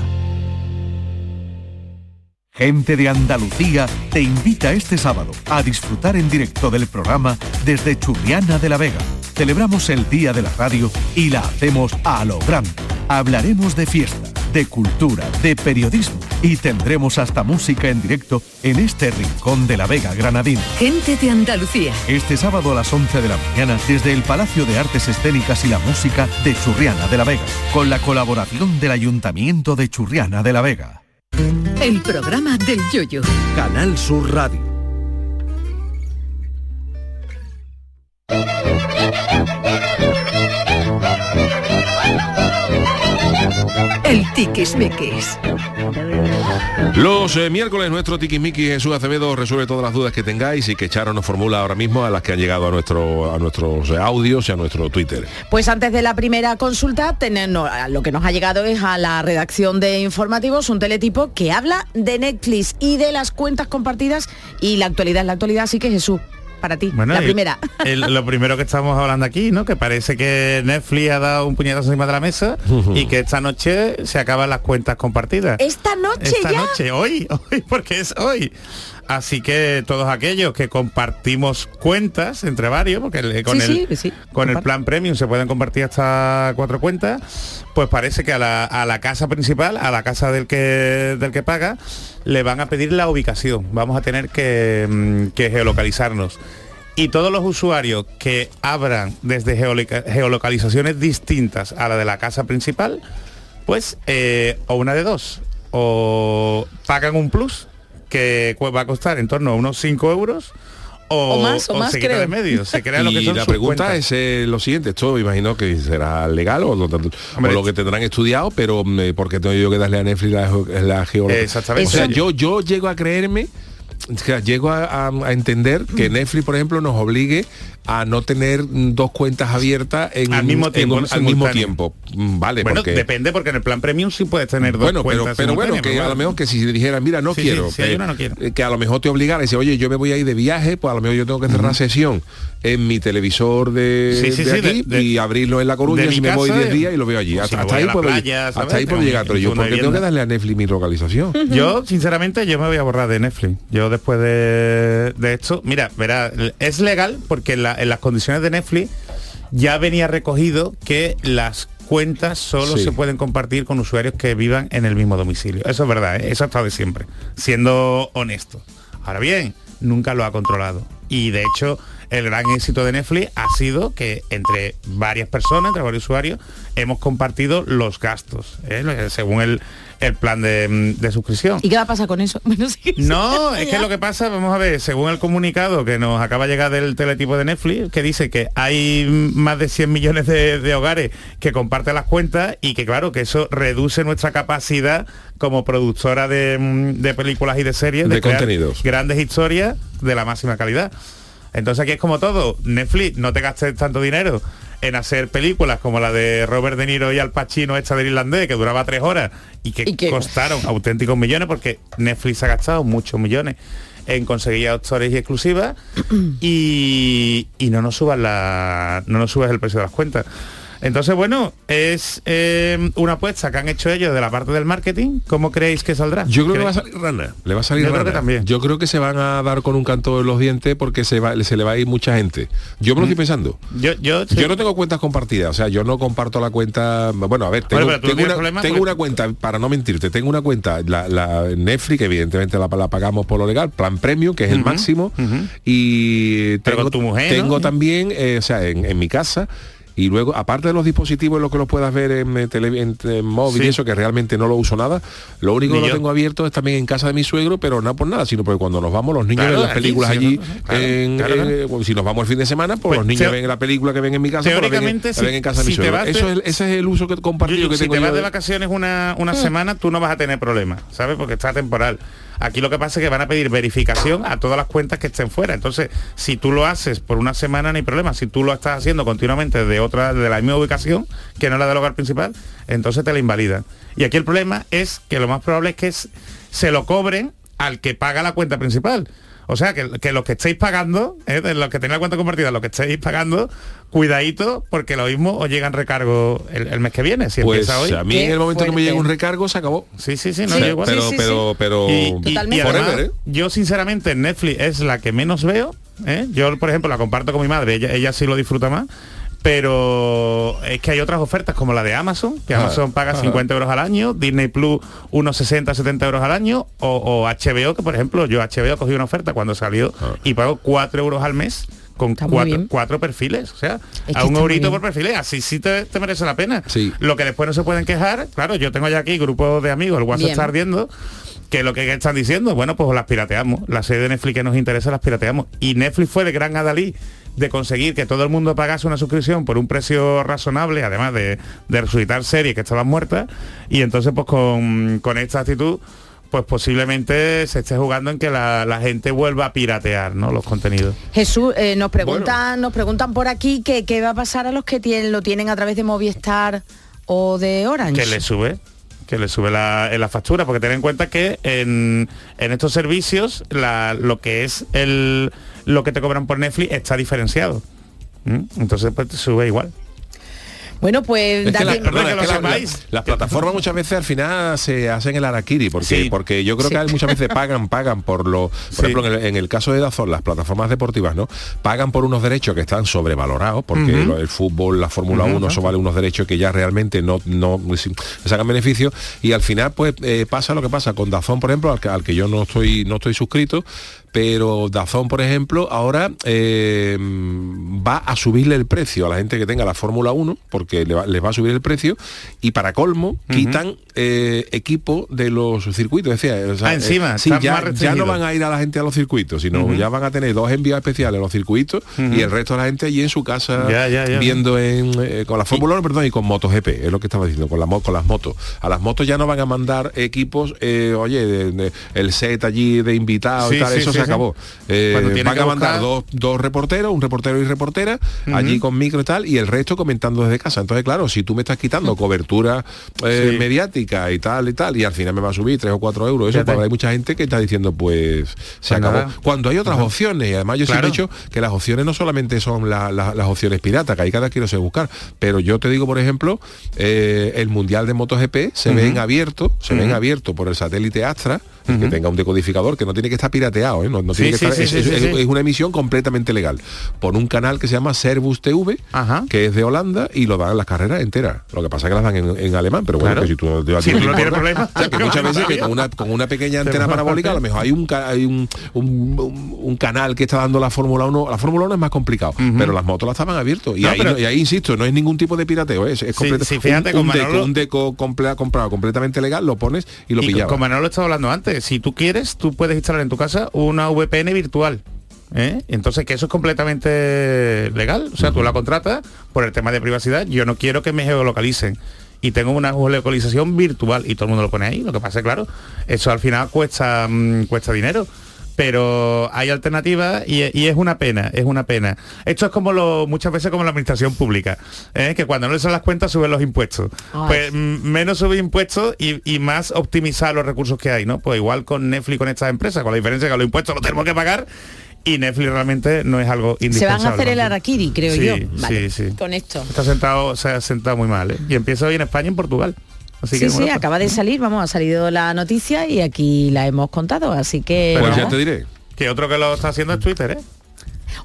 Gente de Andalucía te invita este sábado a disfrutar en directo del programa desde Churriana de la Vega. Celebramos el Día de la Radio y la hacemos a lo grande. Hablaremos de fiesta, de cultura, de periodismo y tendremos hasta música en directo en este rincón de la Vega Granadina. Gente de Andalucía. Este sábado a las 11 de la mañana desde el Palacio de Artes Escénicas y la Música de Churriana de la Vega, con la colaboración del Ayuntamiento de Churriana de la Vega. El programa del Yoyo. Canal Sur Radio. El tiquismiquis. Los eh, miércoles nuestro tiquismiqui Jesús Acevedo resuelve todas las dudas que tengáis y que Charo nos formula ahora mismo a las que han llegado a nuestro a nuestros eh, audios y a nuestro Twitter. Pues antes de la primera consulta, tener- no, lo que nos ha llegado es a la redacción de informativos un teletipo que habla de Netflix y de las cuentas compartidas y la actualidad, la actualidad, así que Jesús, para ti, la primera. el- lo primero que estamos hablando aquí, ¿no? Que parece que Netflix ha dado un puñetazo encima de la mesa y que esta noche se acaban las cuentas compartidas. Esta noche Esta ya. noche, hoy, hoy, porque es hoy. Así que todos aquellos que compartimos cuentas entre varios, porque el- con, Sí, el, sí, sí, con el comparte. plan premium se pueden compartir hasta cuatro cuentas, pues parece que a la, a la casa principal, a la casa del que, del que paga, le van a pedir la ubicación. Vamos a tener que, mm, que geolocalizarnos. Y todos los usuarios que abran desde geoloca- geolocalizaciones distintas a la de la casa principal, pues eh, o una de dos, o pagan un plus que va a costar en torno a unos 5 euros, o, O más, o más, creo. de medio, se crea lo que y son la pregunta cuentas. es eh, lo siguiente, esto imagino que será legal o lo, o lo que tendrán estudiado, pero mm, eh, porque tengo yo que darle a Netflix la, geo- la geología. Exactamente. O sea, yo, yo llego a creerme o sea, llego a, a- a entender que Netflix, por ejemplo, nos obligue a no tener dos cuentas abiertas en, Al mismo en tiempo, un- ¿no? al mismo tiempo. Mm, Vale, bueno, porque depende porque en el plan premium sí puedes tener dos bueno, pero, cuentas pero bueno, simultáneas, que a lo mejor que si dijeran, mira, no Sí, sí, quiero, si hay que, no quiero. eh, que a lo mejor te obligara y dice, oye, yo me voy a ir de viaje, pues a lo mejor yo tengo que cerrar sesión en mi televisor de, Sí, sí, de sí, aquí de- y abrirlo en La Coruña si me voy casa, 10 días y lo veo allí. Hasta, si ahí la puedo, playa, ¿sabes? hasta ahí puedo Tengo llegar, pero yo porque tengo que darle a Netflix mi localización. Yo, sinceramente, yo me voy a borrar de Netflix. Yo después de, de esto, mira, verá, es legal porque en, la- en las condiciones de Netflix ya venía recogido que las cuentas solo Sí. se pueden compartir con usuarios que vivan en el mismo domicilio. Eso es verdad, ¿eh? eso ha estado de siempre, siendo honesto. Ahora bien, nunca lo ha controlado. Y de hecho, el gran éxito de Netflix ha sido que entre varias personas, entre varios usuarios, hemos compartido los gastos, ¿eh? según el, el plan de, de suscripción. ¿Y qué va a pasar con eso? Bueno, sí, No, sí, es que lo que pasa, vamos a ver, según el comunicado que nos acaba de llegar del teletipo de Netflix, que dice que hay más de 100 millones de, de hogares que comparten las cuentas y que claro, que eso reduce nuestra capacidad como productora de, de películas y de series De crear contenidos. grandes historias de la máxima calidad. Entonces aquí es como todo, Netflix, no te gastes tanto dinero en hacer películas como la de Robert De Niro y Al Pacino esta del irlandés, que duraba tres horas y que costaron auténticos millones, porque Netflix ha gastado muchos millones en conseguir autores y exclusivas. Y, y no nos subas la no nos subas el precio de las cuentas. Entonces, bueno, es eh, una apuesta que han hecho ellos de la parte del marketing. ¿Cómo creéis que saldrá? Yo creo que va a salir rana, le va a salir Yo creo rana. que también. Yo creo que se van a dar con un canto en los dientes porque se, va, se le va a ir mucha gente. Yo me lo estoy pensando. Mm. Yo, yo, Yo no tengo cuentas compartidas, o sea, yo no comparto la cuenta. Bueno, a ver, tengo, Bueno, una, problemas tengo porque- una cuenta, para no mentirte, tengo una cuenta, la, la Netflix, evidentemente la, la pagamos por lo legal, plan premium, que es el máximo, y Pero tengo, con tu mujer, tengo ¿no? también, eh, o sea, en, en mi casa. Y luego, aparte de los dispositivos en los que los puedas ver en, eh, tele- en, en móvil Sí. y eso, que realmente no lo uso nada, lo único Ni que lo yo. tengo abierto es también en casa de mi suegro, pero no por nada, sino porque cuando nos vamos los niños Claro, ven las películas allí, en- claro, eh, si nos vamos el fin de semana, pues, Pues, los niños teo- ven la película que ven en mi casa, la ven, en- Teóricamente, la ven en casa de mi si te suegro. vas de- Eso es, el- ese es el uso que compartido Yuyu, que si tengo te vas yo de de- vacaciones una, una semana, tú no vas a tener problemas, ¿sabes? Porque está temporal. Aquí lo que pasa es que van a pedir verificación a todas las cuentas que estén fuera. Entonces, si tú lo haces por una semana, no hay problema. Si tú lo estás haciendo continuamente de otra, de la misma ubicación, que no la del hogar principal, entonces te la invalidan. Y aquí el problema es que lo más probable es que es- se lo cobren al que paga la cuenta principal. O sea, que, que los que estéis pagando, ¿eh? de los que tenéis la cuenta compartida, los que estéis pagando, cuidadito, porque lo mismo os llegan recargo el, el mes que viene, si Pues empieza hoy. a mí en el momento que me llega un recargo se acabó. Sí, sí, sí, no, Sí, igual. pero, pero, pero, Y, y- y Totalmente. además, forever, ¿eh? yo sinceramente Netflix es la que menos veo. ¿eh? Yo, por ejemplo, la comparto con mi madre, ella, ella sí lo disfruta más. Pero es que hay otras ofertas como la de Amazon, que Ah, Amazon paga ah. 50 euros al año, Disney Plus unos 60, 70 euros al año, o, o HBO, que por ejemplo yo HBO cogí una oferta cuando salió Ah. y pago 4 euros al mes con cuatro, perfiles, o sea, Es que a un eurito por perfil, así sí te, te merece la pena. Sí. Lo que después no se pueden quejar, claro, yo tengo ya aquí grupos de amigos, el WhatsApp Bien. está ardiendo, que lo que están diciendo, bueno, pues las pirateamos. La serie de Netflix que nos interesa las pirateamos. Y Netflix fue el gran adalí de conseguir que todo el mundo pagase una suscripción por un precio razonable, además de, de resucitar series que estaban muertas. Y entonces, pues con, con esta actitud, pues posiblemente se esté jugando en que la, la gente vuelva a piratear ¿no? los contenidos. Jesús, eh, nos preguntan, nos preguntan por aquí que qué va a pasar a los que tienen, lo tienen a través de Movistar o de Orange. que le sube que le sube la, en la factura porque ten en cuenta que en, en estos servicios la- lo que es el lo que te cobran por Netflix está diferenciado ¿Mm? entonces pues te sube igual Bueno, pues Es que, la- date- perdona, que es lo que la- sepáis. la- las plataformas muchas veces al final se hacen el araquiri porque Sí. porque yo creo Sí. que hay muchas veces pagan pagan por lo por Sí. ejemplo en el, en el caso de Dazón las plataformas deportivas no pagan por unos derechos que están sobrevalorados porque el fútbol la Fórmula Ujú, 1 eso vale unos derechos que ya realmente no no sacan beneficio y al final pues eh, pasa lo que pasa con Dazón por ejemplo al que, al que yo no estoy no estoy suscrito pero Dazón, por ejemplo, ahora eh, va a subirle el precio a la gente que tenga la Fórmula 1, porque le va, les va a subir el precio, y para colmo, quitan eh, equipo de los circuitos. Decía, o sea, Ah, encima, eh, sí, ya, ya no van a ir a la gente a los circuitos, sino ya van a tener dos envíos especiales a los circuitos y el resto de la gente allí en su casa Ya, ya, ya. viendo en, eh, con la Fórmula 1, perdón, y con MotoGP, es lo que estaba diciendo, con, la, con las motos. A las motos ya no van a mandar equipos, oye, de- de- el set allí de invitados Sí, y tal, sí, eso sí, se acabó. Eh, van a mandar buscar- dos, dos reporteros, un reportero y reportera, allí con micro y tal, y el resto comentando desde casa. Entonces, claro, si tú me estás quitando cobertura eh, Sí. mediática y tal y tal, y al final me va a subir tres o cuatro euros, eso, pues hay mucha gente que está diciendo, pues se Pues acabó. nada. Cuando hay otras opciones, y además yo Claro. siempre he dicho que las opciones no solamente son la- la- las opciones piratas, que ahí cada quiero se buscar, pero yo te digo, por ejemplo, eh, el Mundial de MotoGP se ve Ujú. en abierto, se ve en abierto por el satélite Astra, que tenga un decodificador, que no tiene que estar pirateado, ¿eh? no, no Sí, tiene que sí, estar- sí, es, una emisión completamente legal, por un canal que se llama Servus TV, que es de Holanda, y lo dan las carreras enteras. Lo que pasa es que las dan en, en alemán, pero bueno, Claro. que si tú no tienes problema. O sea, que muchas veces que con una, con una pequeña antena parabólica a lo mejor hay un, hay un, un- canal que está dando la Fórmula 1. La Fórmula 1 es más complicado, pero las motos las estaban abiertos. Y, No, ahí, pero- no- y ahí, insisto, no es ningún tipo de pirateo, ¿eh? es, fíjate, un, un deco, Manolo- un deco comple- comprado completamente legal, lo pones y lo Y pillabas. como no lo estaba hablando antes, si tú quieres, tú puedes instalar en tu casa una VPN virtual. ¿eh? Entonces, que eso es completamente legal. O sea, tú la contratas por el tema de privacidad. Yo no quiero que me geolocalicen. Y tengo una geolocalización virtual y todo el mundo lo pone ahí. Lo que pasa es, claro, eso al final cuesta, mm, cuesta dinero. Pero hay alternativas y, y es una pena, es una pena. Esto es como lo, muchas veces como la administración pública, ¿eh? que cuando no les son las cuentas suben los impuestos. Ay. Pues menos subir impuestos y, y más optimizar los recursos que hay, ¿no? Pues igual con Netflix con estas empresas, con la diferencia que los impuestos los tenemos que pagar y Netflix realmente no es algo Se indispensable. van a hacer el araquiri, creo Sí, yo. sí, Vale, sí. Con esto. Está sentado, se ha sentado muy mal, ¿eh? Y empieza hoy en España y en Portugal. Así sí, que sí, pues- acaba de salir, vamos, ha salido la noticia y aquí la hemos contado, así que... Pero nada. ya te diré. Que otro que lo está haciendo es Twitter, ¿eh?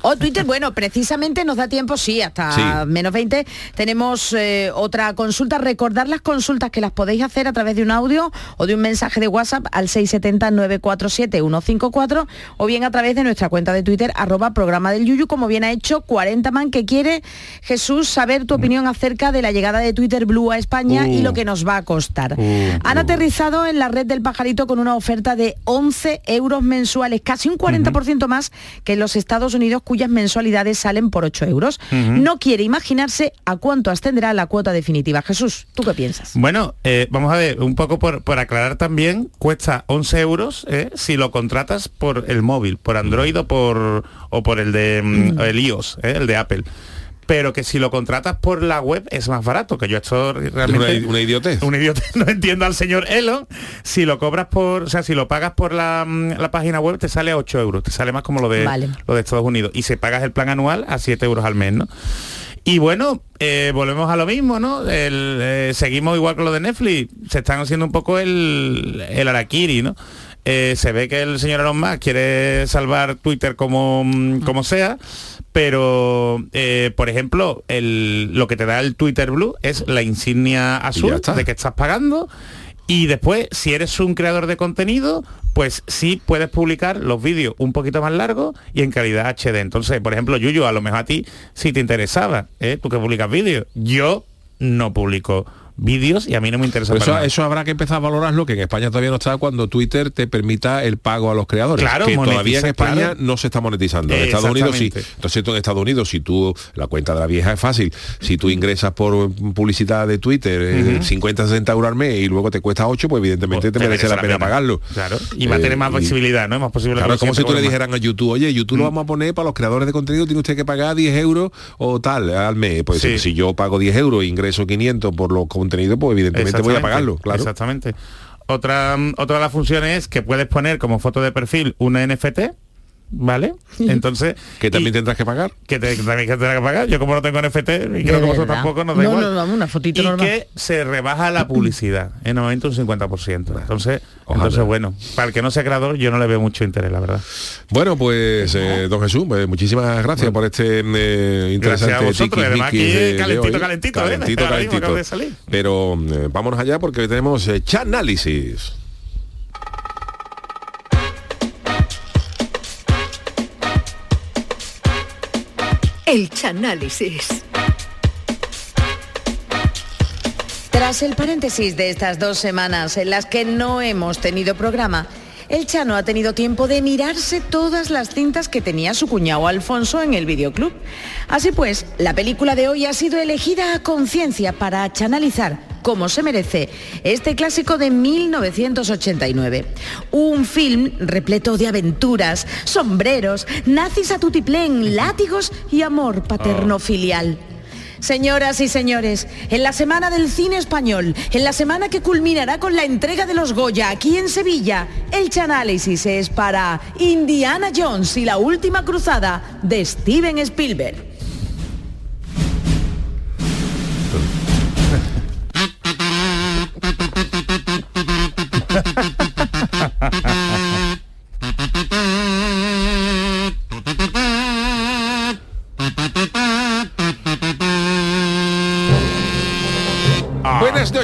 O Twitter, bueno, precisamente nos da tiempo, sí, hasta Sí. menos 20. Tenemos eh, otra consulta. Recordar las consultas que las podéis hacer a través de un audio o de un mensaje de WhatsApp al 670-947-154 o bien a través de nuestra cuenta de Twitter, arroba programa del Yuyu, como bien ha hecho 40 man que quiere, Jesús, saber tu opinión acerca de la llegada de Twitter Blue a España y Uh. lo que nos va a costar. Uh, Han aterrizado en la red del pajarito con una oferta de 11 euros mensuales, casi un 40% más que en los Estados Unidos cuyas mensualidades salen por 8 euros. No quiere imaginarse a cuánto ascenderá la cuota definitiva. Jesús, ¿tú qué piensas? Bueno, eh, vamos a ver, un poco por, por aclarar también, cuesta 11 euros eh, si lo contratas por el móvil, por Android o por, o por el de mm, el iOS, eh, el de Apple. Pero que si lo contratas por la web es más barato, que yo esto realmente... Una- una idiotez. Un idiotez, no entiendo al señor Elon. Si lo cobras por, o sea, si lo pagas por la, mm, la página web te sale a 8 euros, te sale más como lo de, Vale. lo de Estados Unidos. Y si pagas el plan anual a 7 euros al mes, ¿no? Y bueno, eh, volvemos a lo mismo, ¿no? El, eh, seguimos igual con lo de Netflix. Se están haciendo un poco el, el araquiri, ¿no? Eh, se ve que el señor Elon Musk quiere salvar Twitter como, mm, como sea, pero, eh, por ejemplo, el- lo que te da el Twitter Blue es la insignia azul de que estás pagando. Y después, si eres un creador de contenido, pues sí puedes publicar los vídeos un poquito más largos y en calidad HD. Entonces, por ejemplo, Yuyu, a lo mejor a ti si te interesaba, ¿eh? tú que publicas vídeos. Yo no publico vídeos y a mí no me interesa para eso, habrá que empezar a valorarlo, que en España todavía no está cuando Twitter te permita el pago a los creadores. Claro, que todavía en España claro. no se está monetizando. En Estados Unidos sí. Entonces en Estados Unidos, si tú, la cuenta de la vieja es fácil, si tú ingresas por publicidad de Twitter eh, Ujú. 50, 60 euros al mes y luego te cuesta 8, pues evidentemente te, merece, la pena, pagarlo. Claro. Y va a Eh, tener más y- visibilidad, ¿no? Es más posible Claro, como si tú le más. dijeran a YouTube, oye, YouTube lo vamos a poner para los creadores de contenido, tiene usted que pagar 10 euros o tal al mes. Pues Sí. si yo pago 10 euros ingreso 500 por los contenidos, pues evidentemente voy a pagarlo, claro. Exactamente. Otra, mm, otra de las funciones es que puedes poner como foto de perfil una NFT, ¿vale? Entonces... Que también tendrás que pagar. Que, te- que también que tendrás que pagar. Yo como no tengo NFT y creo que vosotros tampoco, nos da No, igual. no, no, una fotito y normal. que se rebaja la publicidad, en normalmente un 50%. Entonces, entonces bueno, para el que no sea creador, yo no le veo mucho interés, la verdad. Bueno, pues eh, don Jesús, pues, muchísimas gracias por este eh, interesante Gracias a vosotros, tiki además aquí de- de calentito, calentito, ¿eh? calentito, calentito. acaba de salir. Pero eh, vámonos allá porque hoy tenemos eh, Chanálisis. El Chanálisis. Tras el paréntesis de estas dos semanas en las que no hemos tenido programa, el Chano ha tenido tiempo de mirarse todas las cintas que tenía su cuñado Alfonso en el videoclub. Así pues, la película de hoy ha sido elegida a conciencia para chanalizar como se merece este clásico de 1989. Un film repleto de aventuras, sombreros, nazis a tutiplén, látigos y amor paterno-filial. Señoras y señores, en la Semana del Cine Español, en la semana que culminará con la entrega de los Goya aquí en Sevilla, el Chanálisis es para Indiana Jones y la Última Cruzada de Steven Spielberg.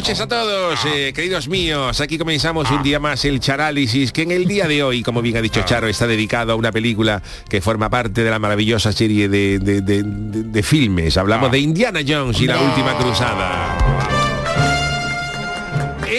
Noches a todos, eh, queridos míos. Aquí comenzamos un día más el Charálisis, que en el día de hoy, como bien ha dicho Charo, está dedicado a una película que forma parte de la maravillosa serie de, de- de- de- de filmes. Hablamos de Indiana Jones y la Última Cruzada.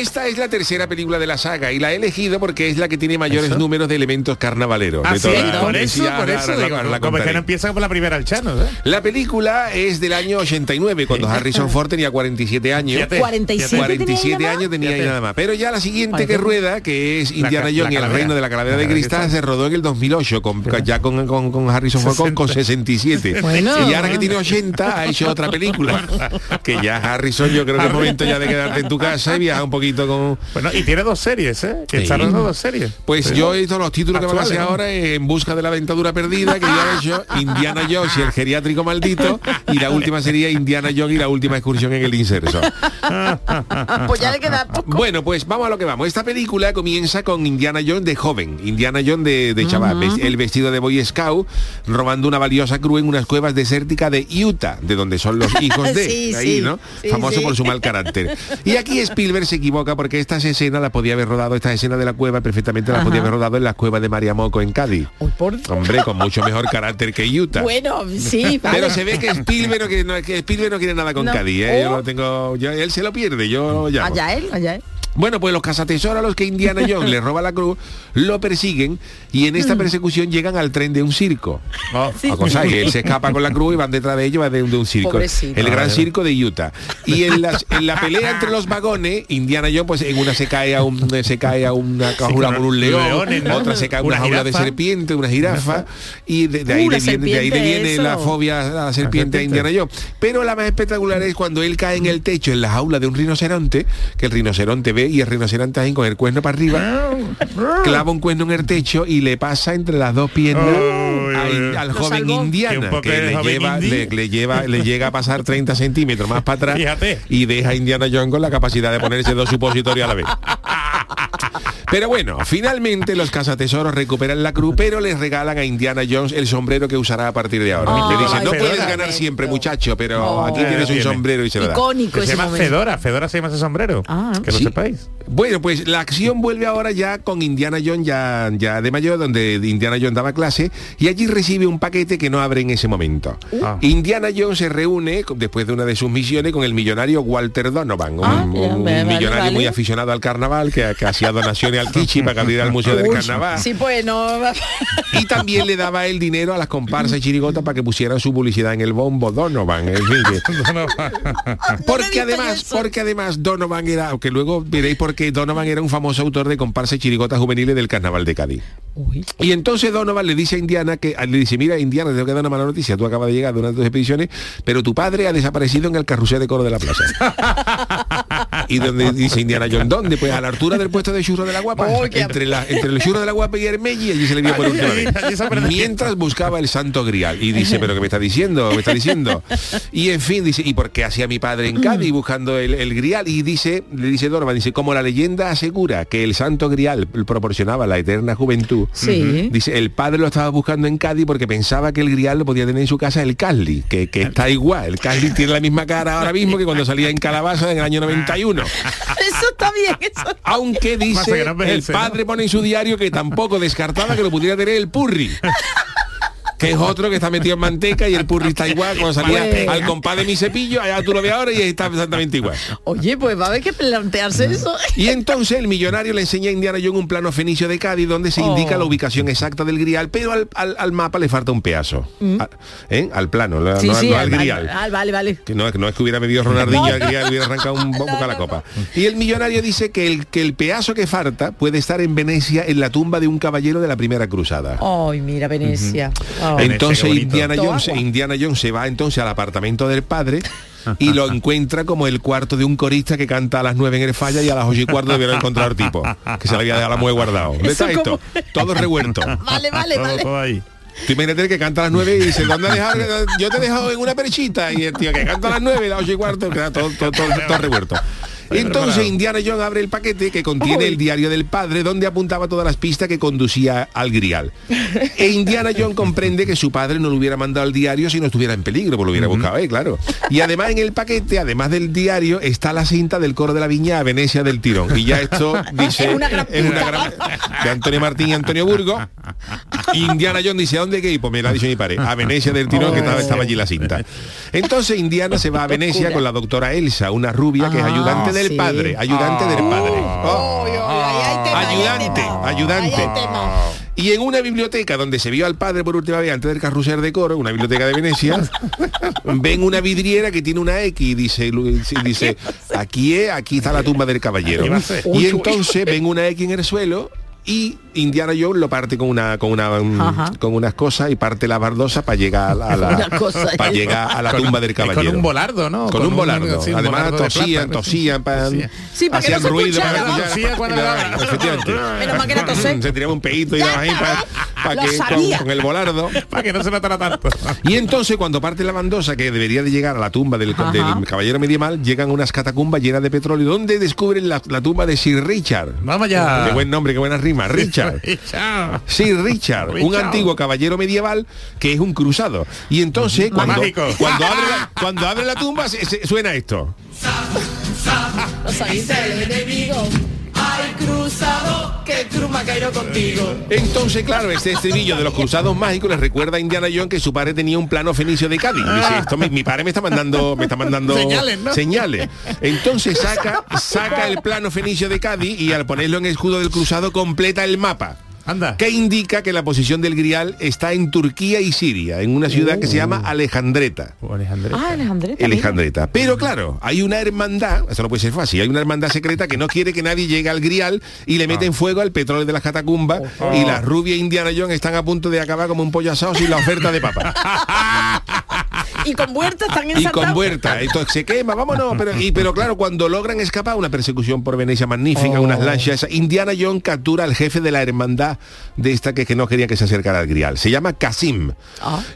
Esta es la tercera película de la saga y la he elegido porque es la que tiene mayores ¿Eso? números de elementos carnavaleros. Ah, de sí, toda- por eso, por eso la- digo, la como que no empieza por la primera al Chano, ¿eh? La película es del año 89, cuando Harrison Ford tenía 47 años. Fíjate, 47 47 tenía años tenía y Fíjate. nada más. Pero ya la siguiente que rueda, que es Indiana Jones la y el reino de la calavera de La cristal, cristal. se rodó en el 2008, con, ya con, con- con Harrison Ford con, con 67. Bueno. y ahora que tiene 80 ha hecho otra película. que ya Harrison yo creo que es momento ya de quedarte en tu casa y viajar un poquito con... Bueno, y tiene dos series, ¿eh? Que Sí. está rodando dos series. Pues Sí. yo he visto los títulos que van a hacer ahora En busca de la dentadura perdida, que ya he hecho Indiana Jones y el geriátrico maldito, y la última sería Indiana Jones y la última excursión en el inserso. Pues ya le queda poco. Bueno, pues vamos a lo que vamos. Esta película comienza con Indiana Jones de joven, Indiana Jones de, de chaval, el vestido de Boy Scout, robando una valiosa cruz en unas cuevas desérticas de Utah, de donde son los hijos de Sí, ahí, sí. ¿no? Sí, Famoso sí. por su mal carácter. Y aquí Spielberg se equivoca porque estas escenas las podía haber rodado, estas escenas de la cueva perfectamente las podía haber rodado en las cuevas de Mariamoco en Cádiz. Hombre, con mucho mejor carácter que Utah. Bueno, sí, vale. Pero se ve que Spielberg no quiere, no, que Spielberg no quiere nada con No. Cádiz, ¿eh? Yo Oh. lo tengo, yo- él se lo pierde, yo llamo. Allá él, allá él. Bueno, pues los cazatesoros a los que Indiana Jones le roba la cruz lo persiguen y en Mm. esta persecución llegan al tren de un circo. A cosa que él se escapa con la cruz y van detrás de ellos va de, un- de un circo. Pobrecito. El gran Ah, circo de Utah. Y en, la pelea entre los vagones, Indiana Jones pues en una se cae a un se cae a una jaula con con un león, leones, ¿no? otra se cae a una, Una jaula de serpiente, una jirafa y de, de ahí, Uh, viene, de ahí le serpiente, viene la fobia a la serpiente a Indiana Jones. Pero la más espectacular es cuando él cae en el techo en la jaula de un rinoceronte, que el rinoceronte ve y el rinoceronte ahí con el cuerno para arriba, clava un cuerno en el techo y le pasa entre las dos piernas al, joven. Que indiana que le lleva, le, le lleva le llega a pasar 30 centímetros más para atrás Fíjate. y deja a Indiana Jones con la capacidad de ponerse dos supositorios a la vez pero bueno, finalmente los cazatesoros recuperan la cruz, pero les regalan a Indiana Jones el sombrero que usará a partir de ahora. Oh, Le dicen, no puedes ganar siempre, muchacho, pero Oh. aquí tienes un sombrero y se lo da. Icónico Que se llama momento. Fedora, Fedora se llama ese sombrero. Ah. que lo Sí. sepáis. Bueno, pues la acción vuelve ahora ya con Indiana Jones ya, ya de mayor, donde Indiana Jones daba clase, y allí recibe un paquete que no abre en ese momento. Ah. Indiana Jones se reúne, después de una de sus misiones, con el millonario Walter Donovan, un, Ah, millonario vale. muy aficionado al carnaval, que, que hacía donaciones al Kichi para que abriera el Museo del Carnaval. Sí, pues no. Y también le daba el dinero a las comparsas y chirigotas para que pusieran su publicidad en el bombo Donovan. En fin, que- porque además, porque además Donovan era, aunque luego veréis por qué Donovan era un famoso autor de comparsa y chirigotas juveniles del carnaval de Cádiz. Y entonces Donovan le dice a Indiana que le dice, mira Indiana, te tengo que dar una mala noticia, tú acabas de llegar de una de tus expediciones, pero tu padre ha desaparecido en el carrusel de coro de la plaza. y donde dice Indiana Jones, ¿dónde? Pues a la altura del puesto de churro de la guapa, entre, la, entre el churro de la guapa y Hermelli, allí se le vio por última vez. Mientras buscaba el santo grial. Y dice, pero ¿qué me está diciendo? ¿Me está diciendo? Y en fin, dice, ¿y por qué hacía mi padre en Cádiz buscando el, el grial? Y dice, le dice Donovan, dice, como la leyenda asegura que el santo grial proporcionaba la eterna juventud, Sí. dice, el padre lo estaba buscando en Cádiz porque pensaba que el grial lo podía tener en su casa el Casli, que, que está igual. El Casli tiene la misma cara ahora mismo que cuando salía en Calabaza en el año 91. Eso está bien, eso. Aunque Pasa dice, que no el padre pone en su diario que tampoco descartaba que lo pudiera tener el Purri. Que es otro que está metido en manteca y el purri está igual, cuando salía Pues- al compás de mi cepillo, allá tú lo ves ahora y está exactamente igual. Oye, pues va a haber que plantearse eso. Y entonces el millonario le enseña a Indiana Jones un plano fenicio de Cádiz donde se indica Oh. la ubicación exacta del grial, pero al, al- al mapa le falta un pedazo. Mm. A- ¿eh? Al plano, la- Sí, no, sí, no al al- grial. al- vale, vale. Que no, no es que hubiera medido Ronaldinho al grial, hubiera arrancado un poco a la copa. Y el millonario dice que el, que el pedazo que falta puede estar en Venecia en la tumba de un caballero de la primera cruzada. Ay, mira, Venecia. Entonces Indiana Todo Jones. Indiana Jones se va entonces al apartamento del padre y lo encuentra como el cuarto de un corista que canta a las nueve en el falla y a las ocho y cuarto debiera encontrar el tipo, que se le había dejado la mueve guardado. ¿Dónde Eso está esto? Todo revuelto. Vale, vale, vale. Tú imagínate que canta a las nueve y dice, ¿dónde has dejado? Yo te he dejado en una perchita y el tío que canta a las nueve, a las ocho y cuarto, queda todo, todo, todo, todo revuelto. Entonces Indiana Jones abre el paquete que contiene el diario del padre donde apuntaba todas las pistas que conducía al grial. E Indiana Jones comprende que su padre no le hubiera mandado el diario si no estuviera en peligro, pues lo hubiera buscado ahí, claro. Y además en el paquete, además del diario, está la cinta del coro de la viña a Venecia del tirón. Y ya esto dice Es una gran es una pista. gran- de Antonio Martín y Antonio Burgo. Indiana Jones dice, ¿a dónde que? Pues me lo ha dicho mi padre, a Venecia del tirón, que estaba, estaba allí la cinta. Entonces Indiana se va a Venecia con la doctora Elsa, una rubia que es Ah, ayudante del sí. padre, ayudante del padre. Oh. Ayudante, ayudante. Y en una biblioteca donde se vio al padre por última vez antes del carrusel de coro, una biblioteca de Venecia, ven una vidriera que tiene una X y dice, y dice aquí es, aquí está la tumba del caballero. Y entonces ven una X en el suelo y Indiana Jones lo parte con una con una un- Ajá. con unas cosas y parte la baldosa para llegar a la, a para llegar a la tumba del y con caballero. un volardo, ¿no? Con, Con un un- volardo. sí, un Además volardo de tosían, plata, tosían, pan, Sí, para que no hacían ruido toser. Se tiraba un pedito y daba ahí para Lo que con, el volardo. Para que no se notara tanto. Y entonces cuando parte la bandosa que debería de llegar a la tumba del, caballero medieval, llegan unas catacumbas llenas de petróleo donde descubren la, la tumba de Sir Richard. Vamos ya. Qué buen nombre, qué buena rima. Richard. Sir Richard, un Richard. antiguo caballero medieval que es un cruzado. Y entonces cuando, cuando, abre, la, cuando abre la tumba se- se- suena esto. Los enemigo. Ay, cruzado, que cruz me ha caído contigo. Entonces, claro, este estribillo de los cruzados mágicos les recuerda a Indiana Jones que su padre tenía un plano fenicio de Cádiz. Dice, esto mi, mi padre me está mandando, me está mandando Señales, ¿no? señales. Entonces saca, saca el plano fenicio de Cádiz y al ponerlo en el escudo del cruzado completa el mapa. Anda. que indica que la posición del grial está en Turquía y Siria, en una ciudad que se llama Alejandreta. Ah, Alejandreta. mira. Alejandreta. Pero claro, hay una hermandad, eso no puede ser fácil, hay una hermandad secreta que no quiere que nadie llegue al grial y le meten fuego al petróleo de las catacumbas y las rubias Indiana Jones están a punto de acabar como un pollo asado sin la oferta de papa. Y con Huerta están y ensartados. con Huerta. Entonces se quema, vámonos. Pero, y, pero claro, cuando logran escapar, una persecución por Venecia magnífica, unas lanchas, Indiana Jones captura al jefe de la hermandad de esta que, que no quería que se acercara al grial. Se llama Casim.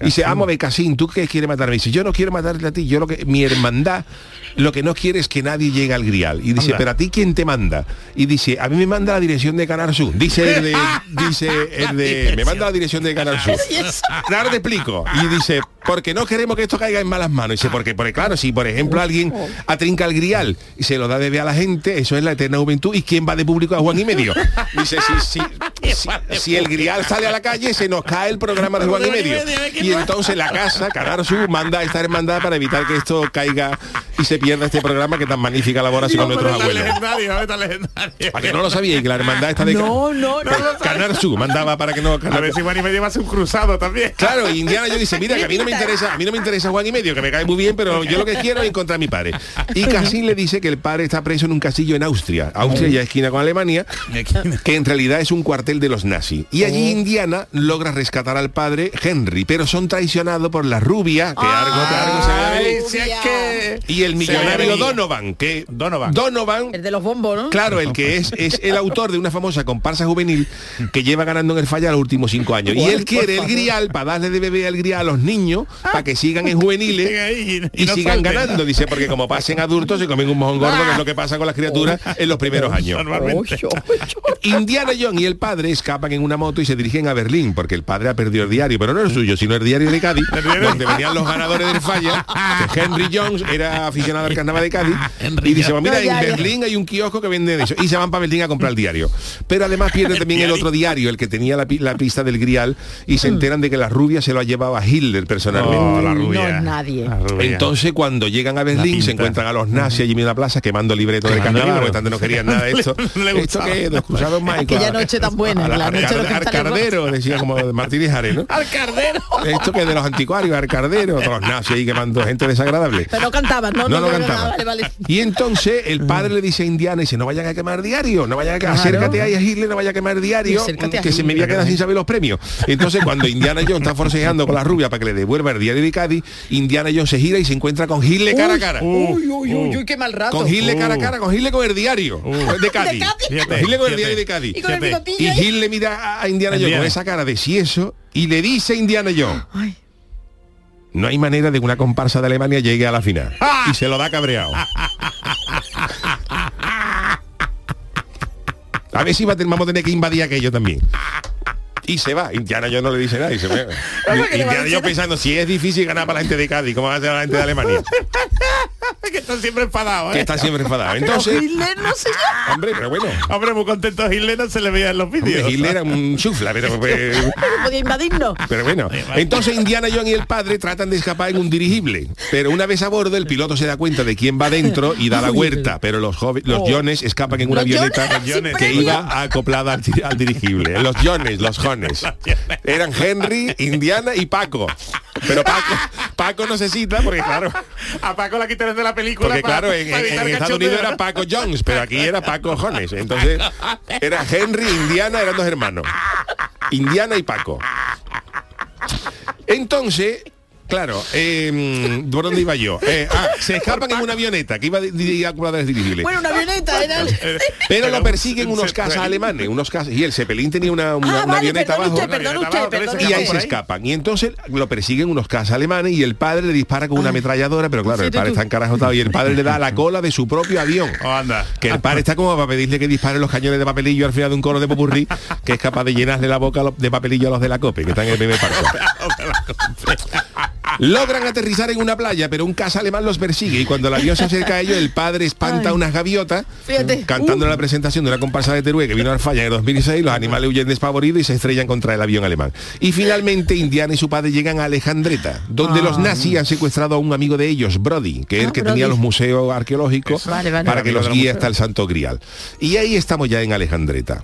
y dice, amo a ver, Casim, ¿tú qué quieres matarme? dice, yo no quiero matarte a ti, yo lo que, mi hermandad lo que no quiere es que nadie llegue al grial. Y dice, Anda. pero a ti quién te manda? Y dice, a mí me manda la dirección de Canal Sur. Dice el de, dice el de, me manda la dirección de Canal Sur. Claro, te explico. Y dice, porque no queremos que esto caiga en malas manos. Dice, porque, porque claro, si por ejemplo alguien atrinca el grial y se lo da de ver a la gente, eso es la eterna juventud. ¿Y quién va de público a Juan y medio? Dice, si, si, si, si el grial sale a la calle, se nos cae el programa de Juan y medio. Y entonces la casa, Canal Sur, manda a esta hermandad para evitar que esto caiga y se pierda este programa que tan magnífica labor hace con nuestros abuelos. Para que no lo sabía y que la hermandad está de No, no, no. Canal Sur mandaba para que no A ver si Juan y medio va a ser un cruzado también. Claro, y Indiana yo dice, mira, que a mí no me interesa, a mí no me interesa Juan y medio, que me cae muy bien, pero yo lo que quiero es encontrar a mi padre. Y Cassin le dice que el padre está preso en un castillo en Austria. Austria ya esquina con Alemania, que en realidad es un cuartel de los nazis. Y allí Indiana logra rescatar al padre Henry, pero son traicionados por la rubia, que algo, que algo se ve Ay, venir. si es que... Y el millonario. Donovan, que Donovan. Donovan El de los bombos, ¿no? Claro, el que es, es el autor de una famosa comparsa juvenil que lleva ganando en el falla los últimos cinco años. Y él quiere el grial para darle de bebé al grial a los niños para que sigan en juveniles y, y no sigan salten. ganando. Dice, porque como pasen adultos se comen un mojón gordo, que es lo que pasa con las criaturas en los primeros años. Indiana Jones y el padre escapan en una moto y se dirigen a Berlín, porque el padre ha perdido el diario, pero no el suyo, sino el diario de Cádiz, donde venían los ganadores del falla, que Henry Jones era aficionado al carnaval de Cádiz y dice, pues mira, No, ya, en ya. Berlín hay un kiosco que vende eso. Y se van para Berlín a comprar el diario. Pero además pierde también el otro diario, el que tenía la, pi- la pista del grial, y Mm. se enteran de que la rubia se lo ha llevado a Hitler personalmente. Oh, la No rubia. Nadie. Entonces cuando llegan a Berlín se encuentran a los nazis allí en la plaza quemando libretos Quemando carnaval, porque tanto no querían nada de esto. Esto que los cruzados mágicos. Aquella noche tan buena, A la noche de los Arcade- cristales Arcardero, decía como de Martínez Ares, ¿no? Al cardero. Esto que de los anticuarios, Arcardero, todos los nazis ahí quemando gente desagradable. Pero no cantaban, no, No, no, no no, cantaba. vale, vale. Y entonces el padre le dice a Indiana, dice, no vayan a quemar diario, no vayan a Claro. acércate ahí a Hitler, no vaya a quemar diario, que se me voy a quedar sin saber los premios. Entonces cuando Indiana Jones está forcejeando con la rubia para que le devuelva el diario de Cádiz, Indiana Jones se gira y se encuentra con Hitler cara a cara. Uy, uy, uy, uy, qué mal rato. Con Hitler cara a cara, con Hitler con el diario de Cádiz. Con Hitler con el diario de Cádiz. Y. Hitler mira a- Indiana Jones con esa cara de si eso y le dice a Indiana Jones, no hay manera de que una comparsa de Alemania llegue a la final. Y se lo da cabreado. A ver si va a tener- vamos a tener que invadir aquello también. Y se va. Indiana yo no le dice nada. Y se va. Indiana yo pensando, si es difícil ganar para la gente de Cádiz, ¿cómo va a ser la gente de Alemania? que está siempre enfadado, Que ¿eh? está siempre enfadado. Pero Entonces, Hitler no se llama. hombre, pero bueno. Hombre, muy contento Hitler no se le veía en los vídeos. Hombre, Hitler era un chufla, pero, pero, No podía invadirnos. pero bueno. Entonces Indiana Jones y el padre tratan de escapar en un dirigible. Pero una vez a bordo, el piloto se da cuenta de quién va dentro y da la huerta. Pero los joven- los Oh. Jones escapan en una avioneta que iba acoplada al, al dirigible. Los Jones, los Jones. Eran Henry, Indiana y Paco. Pero Paco, Paco no se cita porque claro, A Paco la quitaron de la película. porque para- claro, en, para en- en Estados Unidos era. Paco Jones, pero aquí era Paco Jones. Entonces era Henry, Indiana, eran dos hermanos. Indiana y Paco. Entonces, claro, eh, ¿por dónde iba yo? Eh, ah, se escapan en una avioneta que iba dirigida la dirigible. Bueno, una avioneta era. Pero lo persiguen un unos cazas alemanes, unos cazas, y el Zeppelin tenía una, una, Ah, una vale, avioneta abajo. Y ahí se escapan. Y entonces lo persiguen unos cazas alemanes y el padre le dispara con una ametralladora, pero claro, el padre está encarajotado y el padre le da a la cola de su propio avión. Oh, anda. Que el padre está como para pedirle que dispare los cañones de papelillo al final de un coro de popurrí, que es capaz de llenarle la boca de papelillo a los de la COPE, que están en el primer parco. Logran aterrizar en una playa, pero un caza alemán los persigue y cuando el avión se acerca a ellos, el padre espanta Ay. unas gaviotas Fíjate. cantando Uh. la presentación de una comparsa de Teruel que vino al falla en el 2006, los animales huyen despavoridos y se estrellan contra el avión alemán. Y finalmente Indiana y su padre llegan a Alejandreta, donde los nazis han secuestrado a un amigo de ellos, Brody, que es el Ah, que Brody. tenía los museos arqueológicos Vale, vale. para que los guíe hasta el Santo Grial. Y ahí estamos ya en Alejandreta.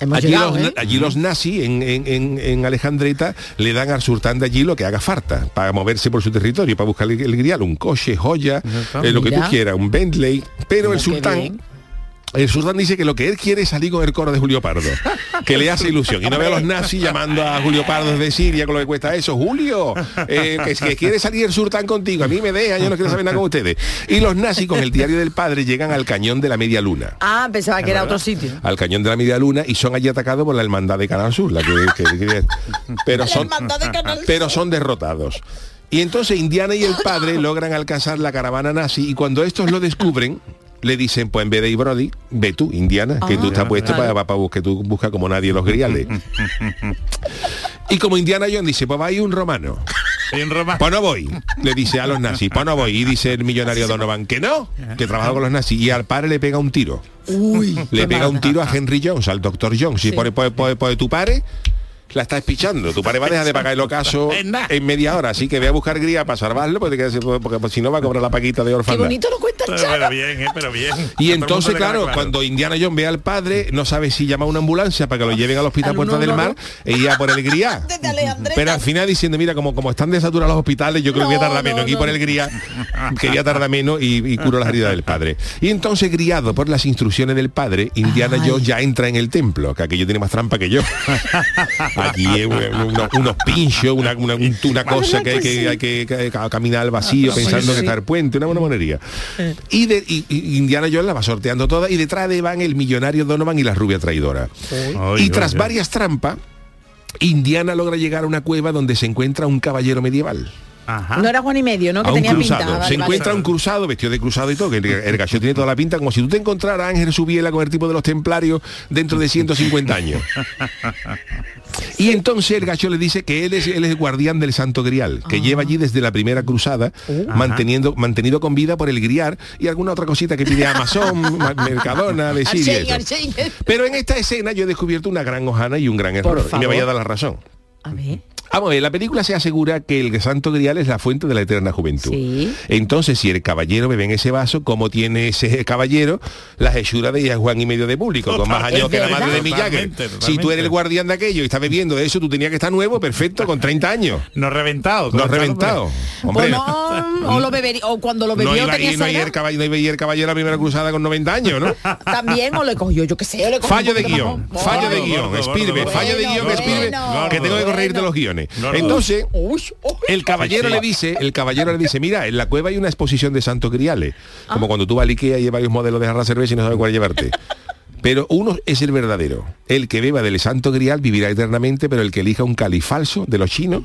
Hemos Allí, llegado, los, ¿eh? allí los nazis en, en- en- Alejandreta le dan al sultán de allí lo que haga falta para moverse por su territorio, para buscar el, el grial, un coche, joya, eh, lo que tú quieras, un Bentley. Pero el Mira sultán. El sultán dice que lo que él quiere es salir con el coro de Julio Pardo, que le hace ilusión. Y no ve a los nazis llamando a Julio Pardo desde Siria con lo que cuesta eso. Julio, eh, que, que quiere salir el sultán contigo. A mí me deja, yo no quiero saber nada con ustedes. Y los nazis con el diario del padre llegan al cañón de la media luna. Ah, pensaba que era otro sitio. Al cañón de la media luna y son allí atacados por la hermandad de Canal Sur, la que, que- que- pero son hermandad de Canal Sur. pero son derrotados. Y entonces Indiana y el padre logran alcanzar la caravana nazi y cuando estos lo descubren, le dicen, pues en vez de ir Brody, ve tú, Indiana, que tú estás puesto para, para, para que tú buscas como nadie los griales. y como Indiana Jones dice, pues va ahí un romano. En Roma. Pues no voy, le dice a los nazis, pues no voy. Y dice el millonario Donovan, que no, que trabaja con los nazis. Y al padre le pega un tiro. Uy. Le pega un tiro a Henry Jones, al doctor Jones. Y pone, pone, pone, pone tu padre, la está espichando. Tu padre va a dejar de pagar el ocaso en media hora. Así que ve a buscar gría para salvarlo, porque, porque, porque si no va a cobrar la paquita de Qué orfandad. bonito lo cuenta el Pero bien, eh, pero bien. Y entonces, claro, cuando Indiana Jones ve al padre, no sabe si llama a una ambulancia para que lo lleven al hospital Al Puerta del 112. Mar e ir a por el gría. Pero al final diciendo, mira, como, como están desaturados los hospitales, yo creo que voy a tardar menos no, aquí no. por el gría, quería tardar menos y, y curo las heridas del padre. Y entonces, criado por las instrucciones del padre, Indiana. Jones ya entra en el templo, que aquello tiene más trampa que yo. Aquí es un- unos, unos pinchos, una, una, un- una cosa que hay que, hay que, que caminar al vacío Sí, pensando sí. que está el puente, una buena monería. Y, de, y- y Indiana Jones la va sorteando toda y detrás de van el millonario Donovan y la rubia traidora. Ay, y tras varias trampas, Indiana logra llegar a una cueva donde se encuentra un caballero medieval. No era Juan y medio, ¿no? Que a tenía cruzado. pinta. vale, se vale. encuentra un cruzado vestido de cruzado y todo, que el, el gallo tiene toda la pinta como si tú te encontraras a Ángel Subiela con el tipo de los templarios dentro de 150 años. Y entonces el gallo le dice que él es, él es el guardián del Santo Grial, que lleva allí desde la primera cruzada, manteniendo, mantenido con vida por el Grial y alguna otra cosita que pide Amazon, Ma- Mercadona, de Siria. Pero en esta escena yo he descubierto una gran hojana y un gran error. Y me vaya a dar la razón. A ver. Vamos a ver, la película se asegura que el Santo Grial es la fuente de la eterna juventud. Sí. Entonces, si el caballero bebe en ese vaso, ¿cómo tiene ese caballero las hechuras de Juan y medio de público? Con más años que la madre de. Totalmente, Si tú eres el guardián de aquello y estás bebiendo de eso, tú tenías que estar nuevo, perfecto, con 30 años. No reventado. No reventado. Hombre, O, no, o, lo bebería, o cuando lo bebió no iba, tenía y no edad, el caballero, no iba el caballero a la primera cruzada con 90 años, ¿no? también o le cogió, yo qué sé, o le cogió Fallo de guion, fallo de guion, gordo, fallo de guion, Spielberg, bueno, que tengo que corregirte los guiones. Entonces, el caballero le dice, el caballero le dice, mira, en la cueva hay una exposición de santos griales, Ah. como cuando tú vas al Ikea y hay varios modelos de jarra cerveza y no sabes cuál llevarte. Pero uno es el verdadero. El que beba del santo grial vivirá eternamente, pero el que elija un cali falso de los chinos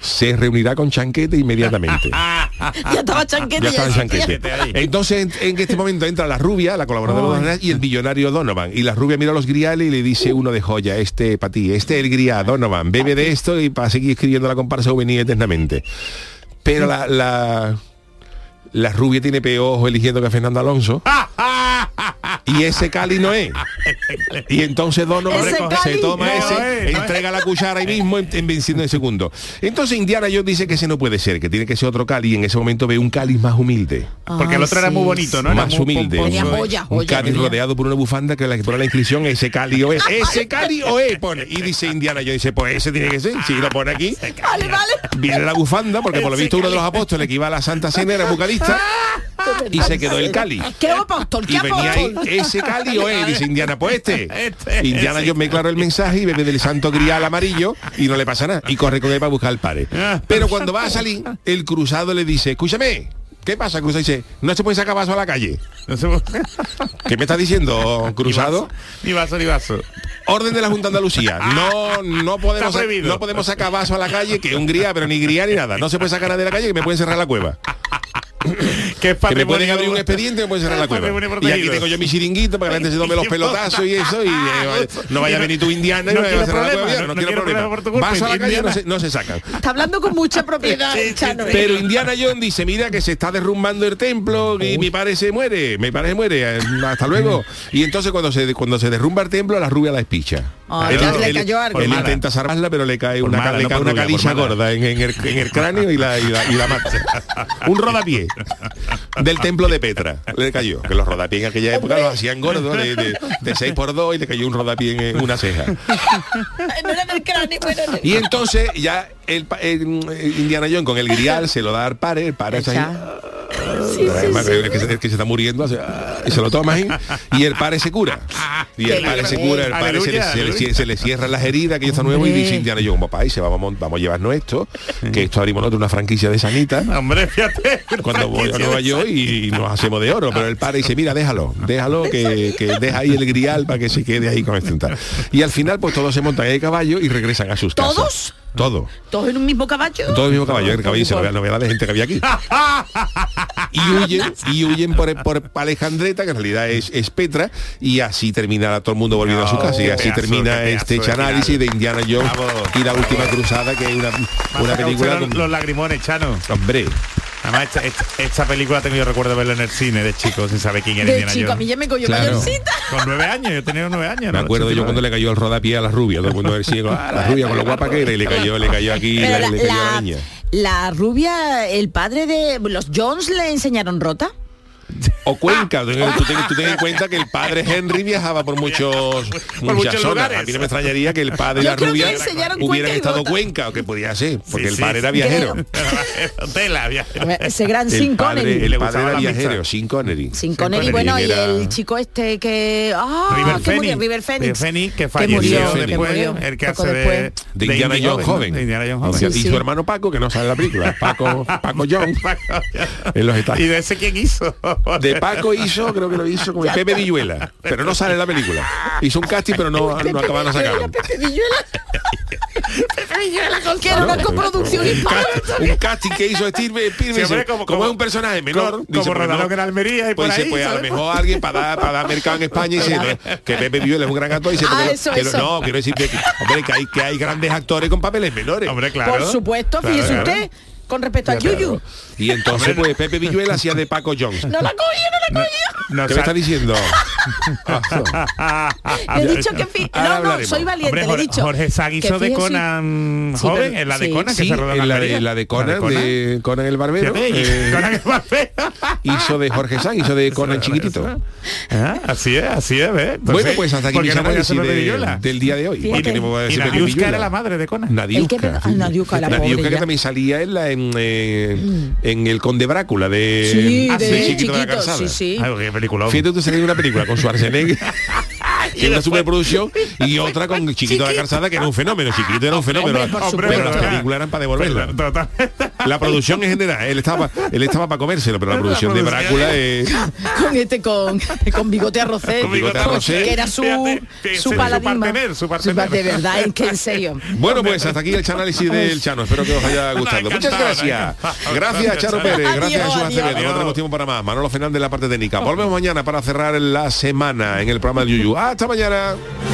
se reunirá con chanquete inmediatamente. ya estaba chanquete. Ya en existía. Chanquete. Entonces en, en este momento entra la rubia, la colaboradora de Donovan, y el millonario Donovan. Y la rubia mira a los griales y le dice uno de joya, este para ti, este es el grial, Donovan, bebe de esto y para seguir escribiendo la comparsa juvenil eternamente. Pero la, la, la rubia tiene peor ojo eligiendo que a Fernando Alonso. Y ese Cali no es. Y entonces Donovan se toma no ese, es, no es. entrega la cuchara ahí mismo en, en venciendo en segundo. Entonces Indiana Jones dice que ese no puede ser, que tiene que ser otro Cali y en ese momento ve un Cali más humilde. Porque el otro era muy bonito, ¿no? Era Más muy humilde. pomposo. Tenía joya, Un joya, tenía. rodeado por una bufanda que la que pone la inscripción ese Cali o es. Ese Cali o es, pone. Y dice Indiana Jones, dice, pues ese tiene que ser. Si lo pone aquí, Vale, vale. viene la bufanda, porque por lo visto uno de los apóstoles que iba a la Santa Cena era vocalista y se quedó el Cali. ¿Qué apóstol? ¿Qué Y venía ahí, apóstol? Ese Cali o es, dice Indiana, pues este. Indiana yo me claro el mensaje y bebe del santo grial amarillo y no le pasa nada. Y corre con él para buscar el pare. Pero cuando va a salir, el cruzado le dice, escúchame, ¿qué pasa? Cruzado dice, no se puede sacar vaso a la calle. ¿Qué me estás diciendo, cruzado? Ni vaso, ni vaso. Orden de la Junta de Andalucía. No, no podemos, no podemos sacar vaso a la calle, que es un grial, pero ni grial ni nada. No se puede sacar nada de la calle que me pueden cerrar la cueva. Que, Que me pueden abrir un expediente y me pueden cerrar la cueva. Patrimonio Y aquí tengo yo mi chiringuito para que la gente se tome los pelotazos y eso. Y eh, no vaya a venir tu indiana y No me vaya a cerrar la cueva. no- No, no quiero quiero problema. por tu culpa, Vas a la calle no Indiana. se, no se sacan. Está hablando con mucha propiedad, Chano. ¿eh? Pero Indiana Jones dice, mira que se está derrumbando el templo y mi padre se muere, mi padre se muere, eh, hasta luego. Y entonces cuando se cuando se derrumba el templo, la rubia la espicha. Él, le cayó algo. él intenta salvarla, pero le cae una, mala, le no cae por una rubia, por caliza gorda en, en el, en el cráneo y la, y la, y la mata. Un rodapié del templo de Petra. Le cayó. Que los rodapiés en aquella época los hacían gordos de, de, de 6 por 2 y le cayó un rodapié en una ceja. No era del cráneo, bueno, no. Y entonces ya el, pa- el, el Indiana Jones con el grial se lo da al pare, el pare está ahí, Además, el que, se, el que se está muriendo hace, y se lo toma ahí y el pare se cura y el pare se cura el pare se le, se le- aleluya. se le cierran las heridas que ya está nuevo y dice Indiana Jones papá y se vamos, vamos a llevarnos esto que esto abrimos nosotros una franquicia de sanita Hombre, fíjate. cuando voy a Nueva York y nos hacemos de oro pero el padre dice mira déjalo déjalo que, que deja ahí el grial para que se quede ahí con esto y tal. y al final pues todos se montan en el caballo y regresan a sus casas ¿Todos? Todo ¿Todos en un mismo caballo? todo el mismo caballo el caballo se ve la novedad de gente que había aquí y huyen y huyen por, por Alejandreta que en realidad es, es Petra y así termina todo el mundo volviendo a su No, casa y así pedazo, termina este pedazo análisis final. de Indiana Jones Bravo. y la última cruzada que es una, una película con- los lagrimones, Chano. hombre Además, esta, esta- esta película tengo yo recuerdo verla en el cine de chico, sin saber quién era De Indiana chico, a mí ya me cogió Claro. mayorcita. Con nueve años, yo tenía nueve años. me acuerdo yo cuando le cayó el rodapié a la rubia todo el mundo decía "Ah, la rubia con lo guapa que era y le cayó le cayó aquí la, le cayó a la la- niña la rubia, el padre de los Jones le enseñaron rota. O Cuenca tú, tú ten, tú ten en cuenta que el padre Henry viajaba por muchos muchas muchos zonas lugares. a mí no me extrañaría que el padre y la rubia hubieran estado. Cuenca o que podía ser porque Sí, el sí. padre era viajero Tela, viajero. Ese gran Sin Connery. el padre era viajero sin Connery Sin Connery, bueno, y el chico este que... Ah, River que Phoenix. murió, River Phoenix. River Phoenix, que falleció después, el que hace de, Indiana Jones joven. y su hermano Paco que no sale la película Paco Paco John en los Estados ¿Y de ese quién hizo? De Paco hizo, creo que lo hizo como el Pepe Villuela, pero no sale en la película. Hizo un casting, pero no, no acabaron de sacarlo. Pepe Villuela. que era una coproducción hispana. un casting que hizo Steve Spielberg Sí, hombre, dice, como- es un personaje menor como- dice, como pues, no. en Almería y pues por dice, ahí, pues a lo mejor alguien para dar, para dar mercado en España y dice no, que Pepe Villuel es un gran actor y dice Ah, porque- eso, que lo- eso. no quiero decir que, hombre que hay que hay grandes actores con papeles menores Hombre, Por supuesto, Claro, fíjese claro. usted, con respecto a Claro. Yuyu. Y entonces pues Pepe Villuel hacía de Paco Jones No la cogió, no la cogió. No, ¿qué me está diciendo? Le he dicho que fi- No, no, hablaremos. soy valiente, Hombre, le he Jorge, dicho. Jorge Sag hizo de Conan Sí, joven, pero- en la de sí. Conan que Sí, se rodó en en la de, Almería. la de Conan, de Conan el Barbero. Eh, Conan el Barbero. hizo de Jorge Sanz, hizo de Conan chiquitito. Ah, Así es, así es, ¿ves? Entonces, bueno, pues hasta aquí ¿por qué mis no análisis de- Villuela? del día de hoy. Fíjate. Porque no me voy a Y decir Nadiuska Villuela. era la madre de Conan. Nadiuska. ah, Nadiuska, la que también salía en, la, en, eh, en El Conde Brácula de, Sí, de de Chiquito de la Calzada. sí, sí. Ay, qué película. Fíjate tú salir de una película con Schwarzenegger que una superproducción y otra con Chiquito de la Calzada que era un fenómeno Chiquito era un fenómeno Hombre, pero las películas eran para devolverla la producción en general él estaba él estaba para comérselo pero la producción de Brácula es Con este, con, con bigote arrocé. Con bigote arrocé. Que era su, Fíjate, su su paladín. partener, su partener. De verdad, es que en serio. Bueno, pues hasta aquí el análisis del Chano. Espero que os haya gustado. Muchas gracias. Gracias, Charo Pérez. Gracias, Jesús. Acevedo. No tenemos tiempo para más. Manolo Fernández, la parte técnica. Volvemos mañana para cerrar la semana en el programa de Yuyu. Hasta mañana.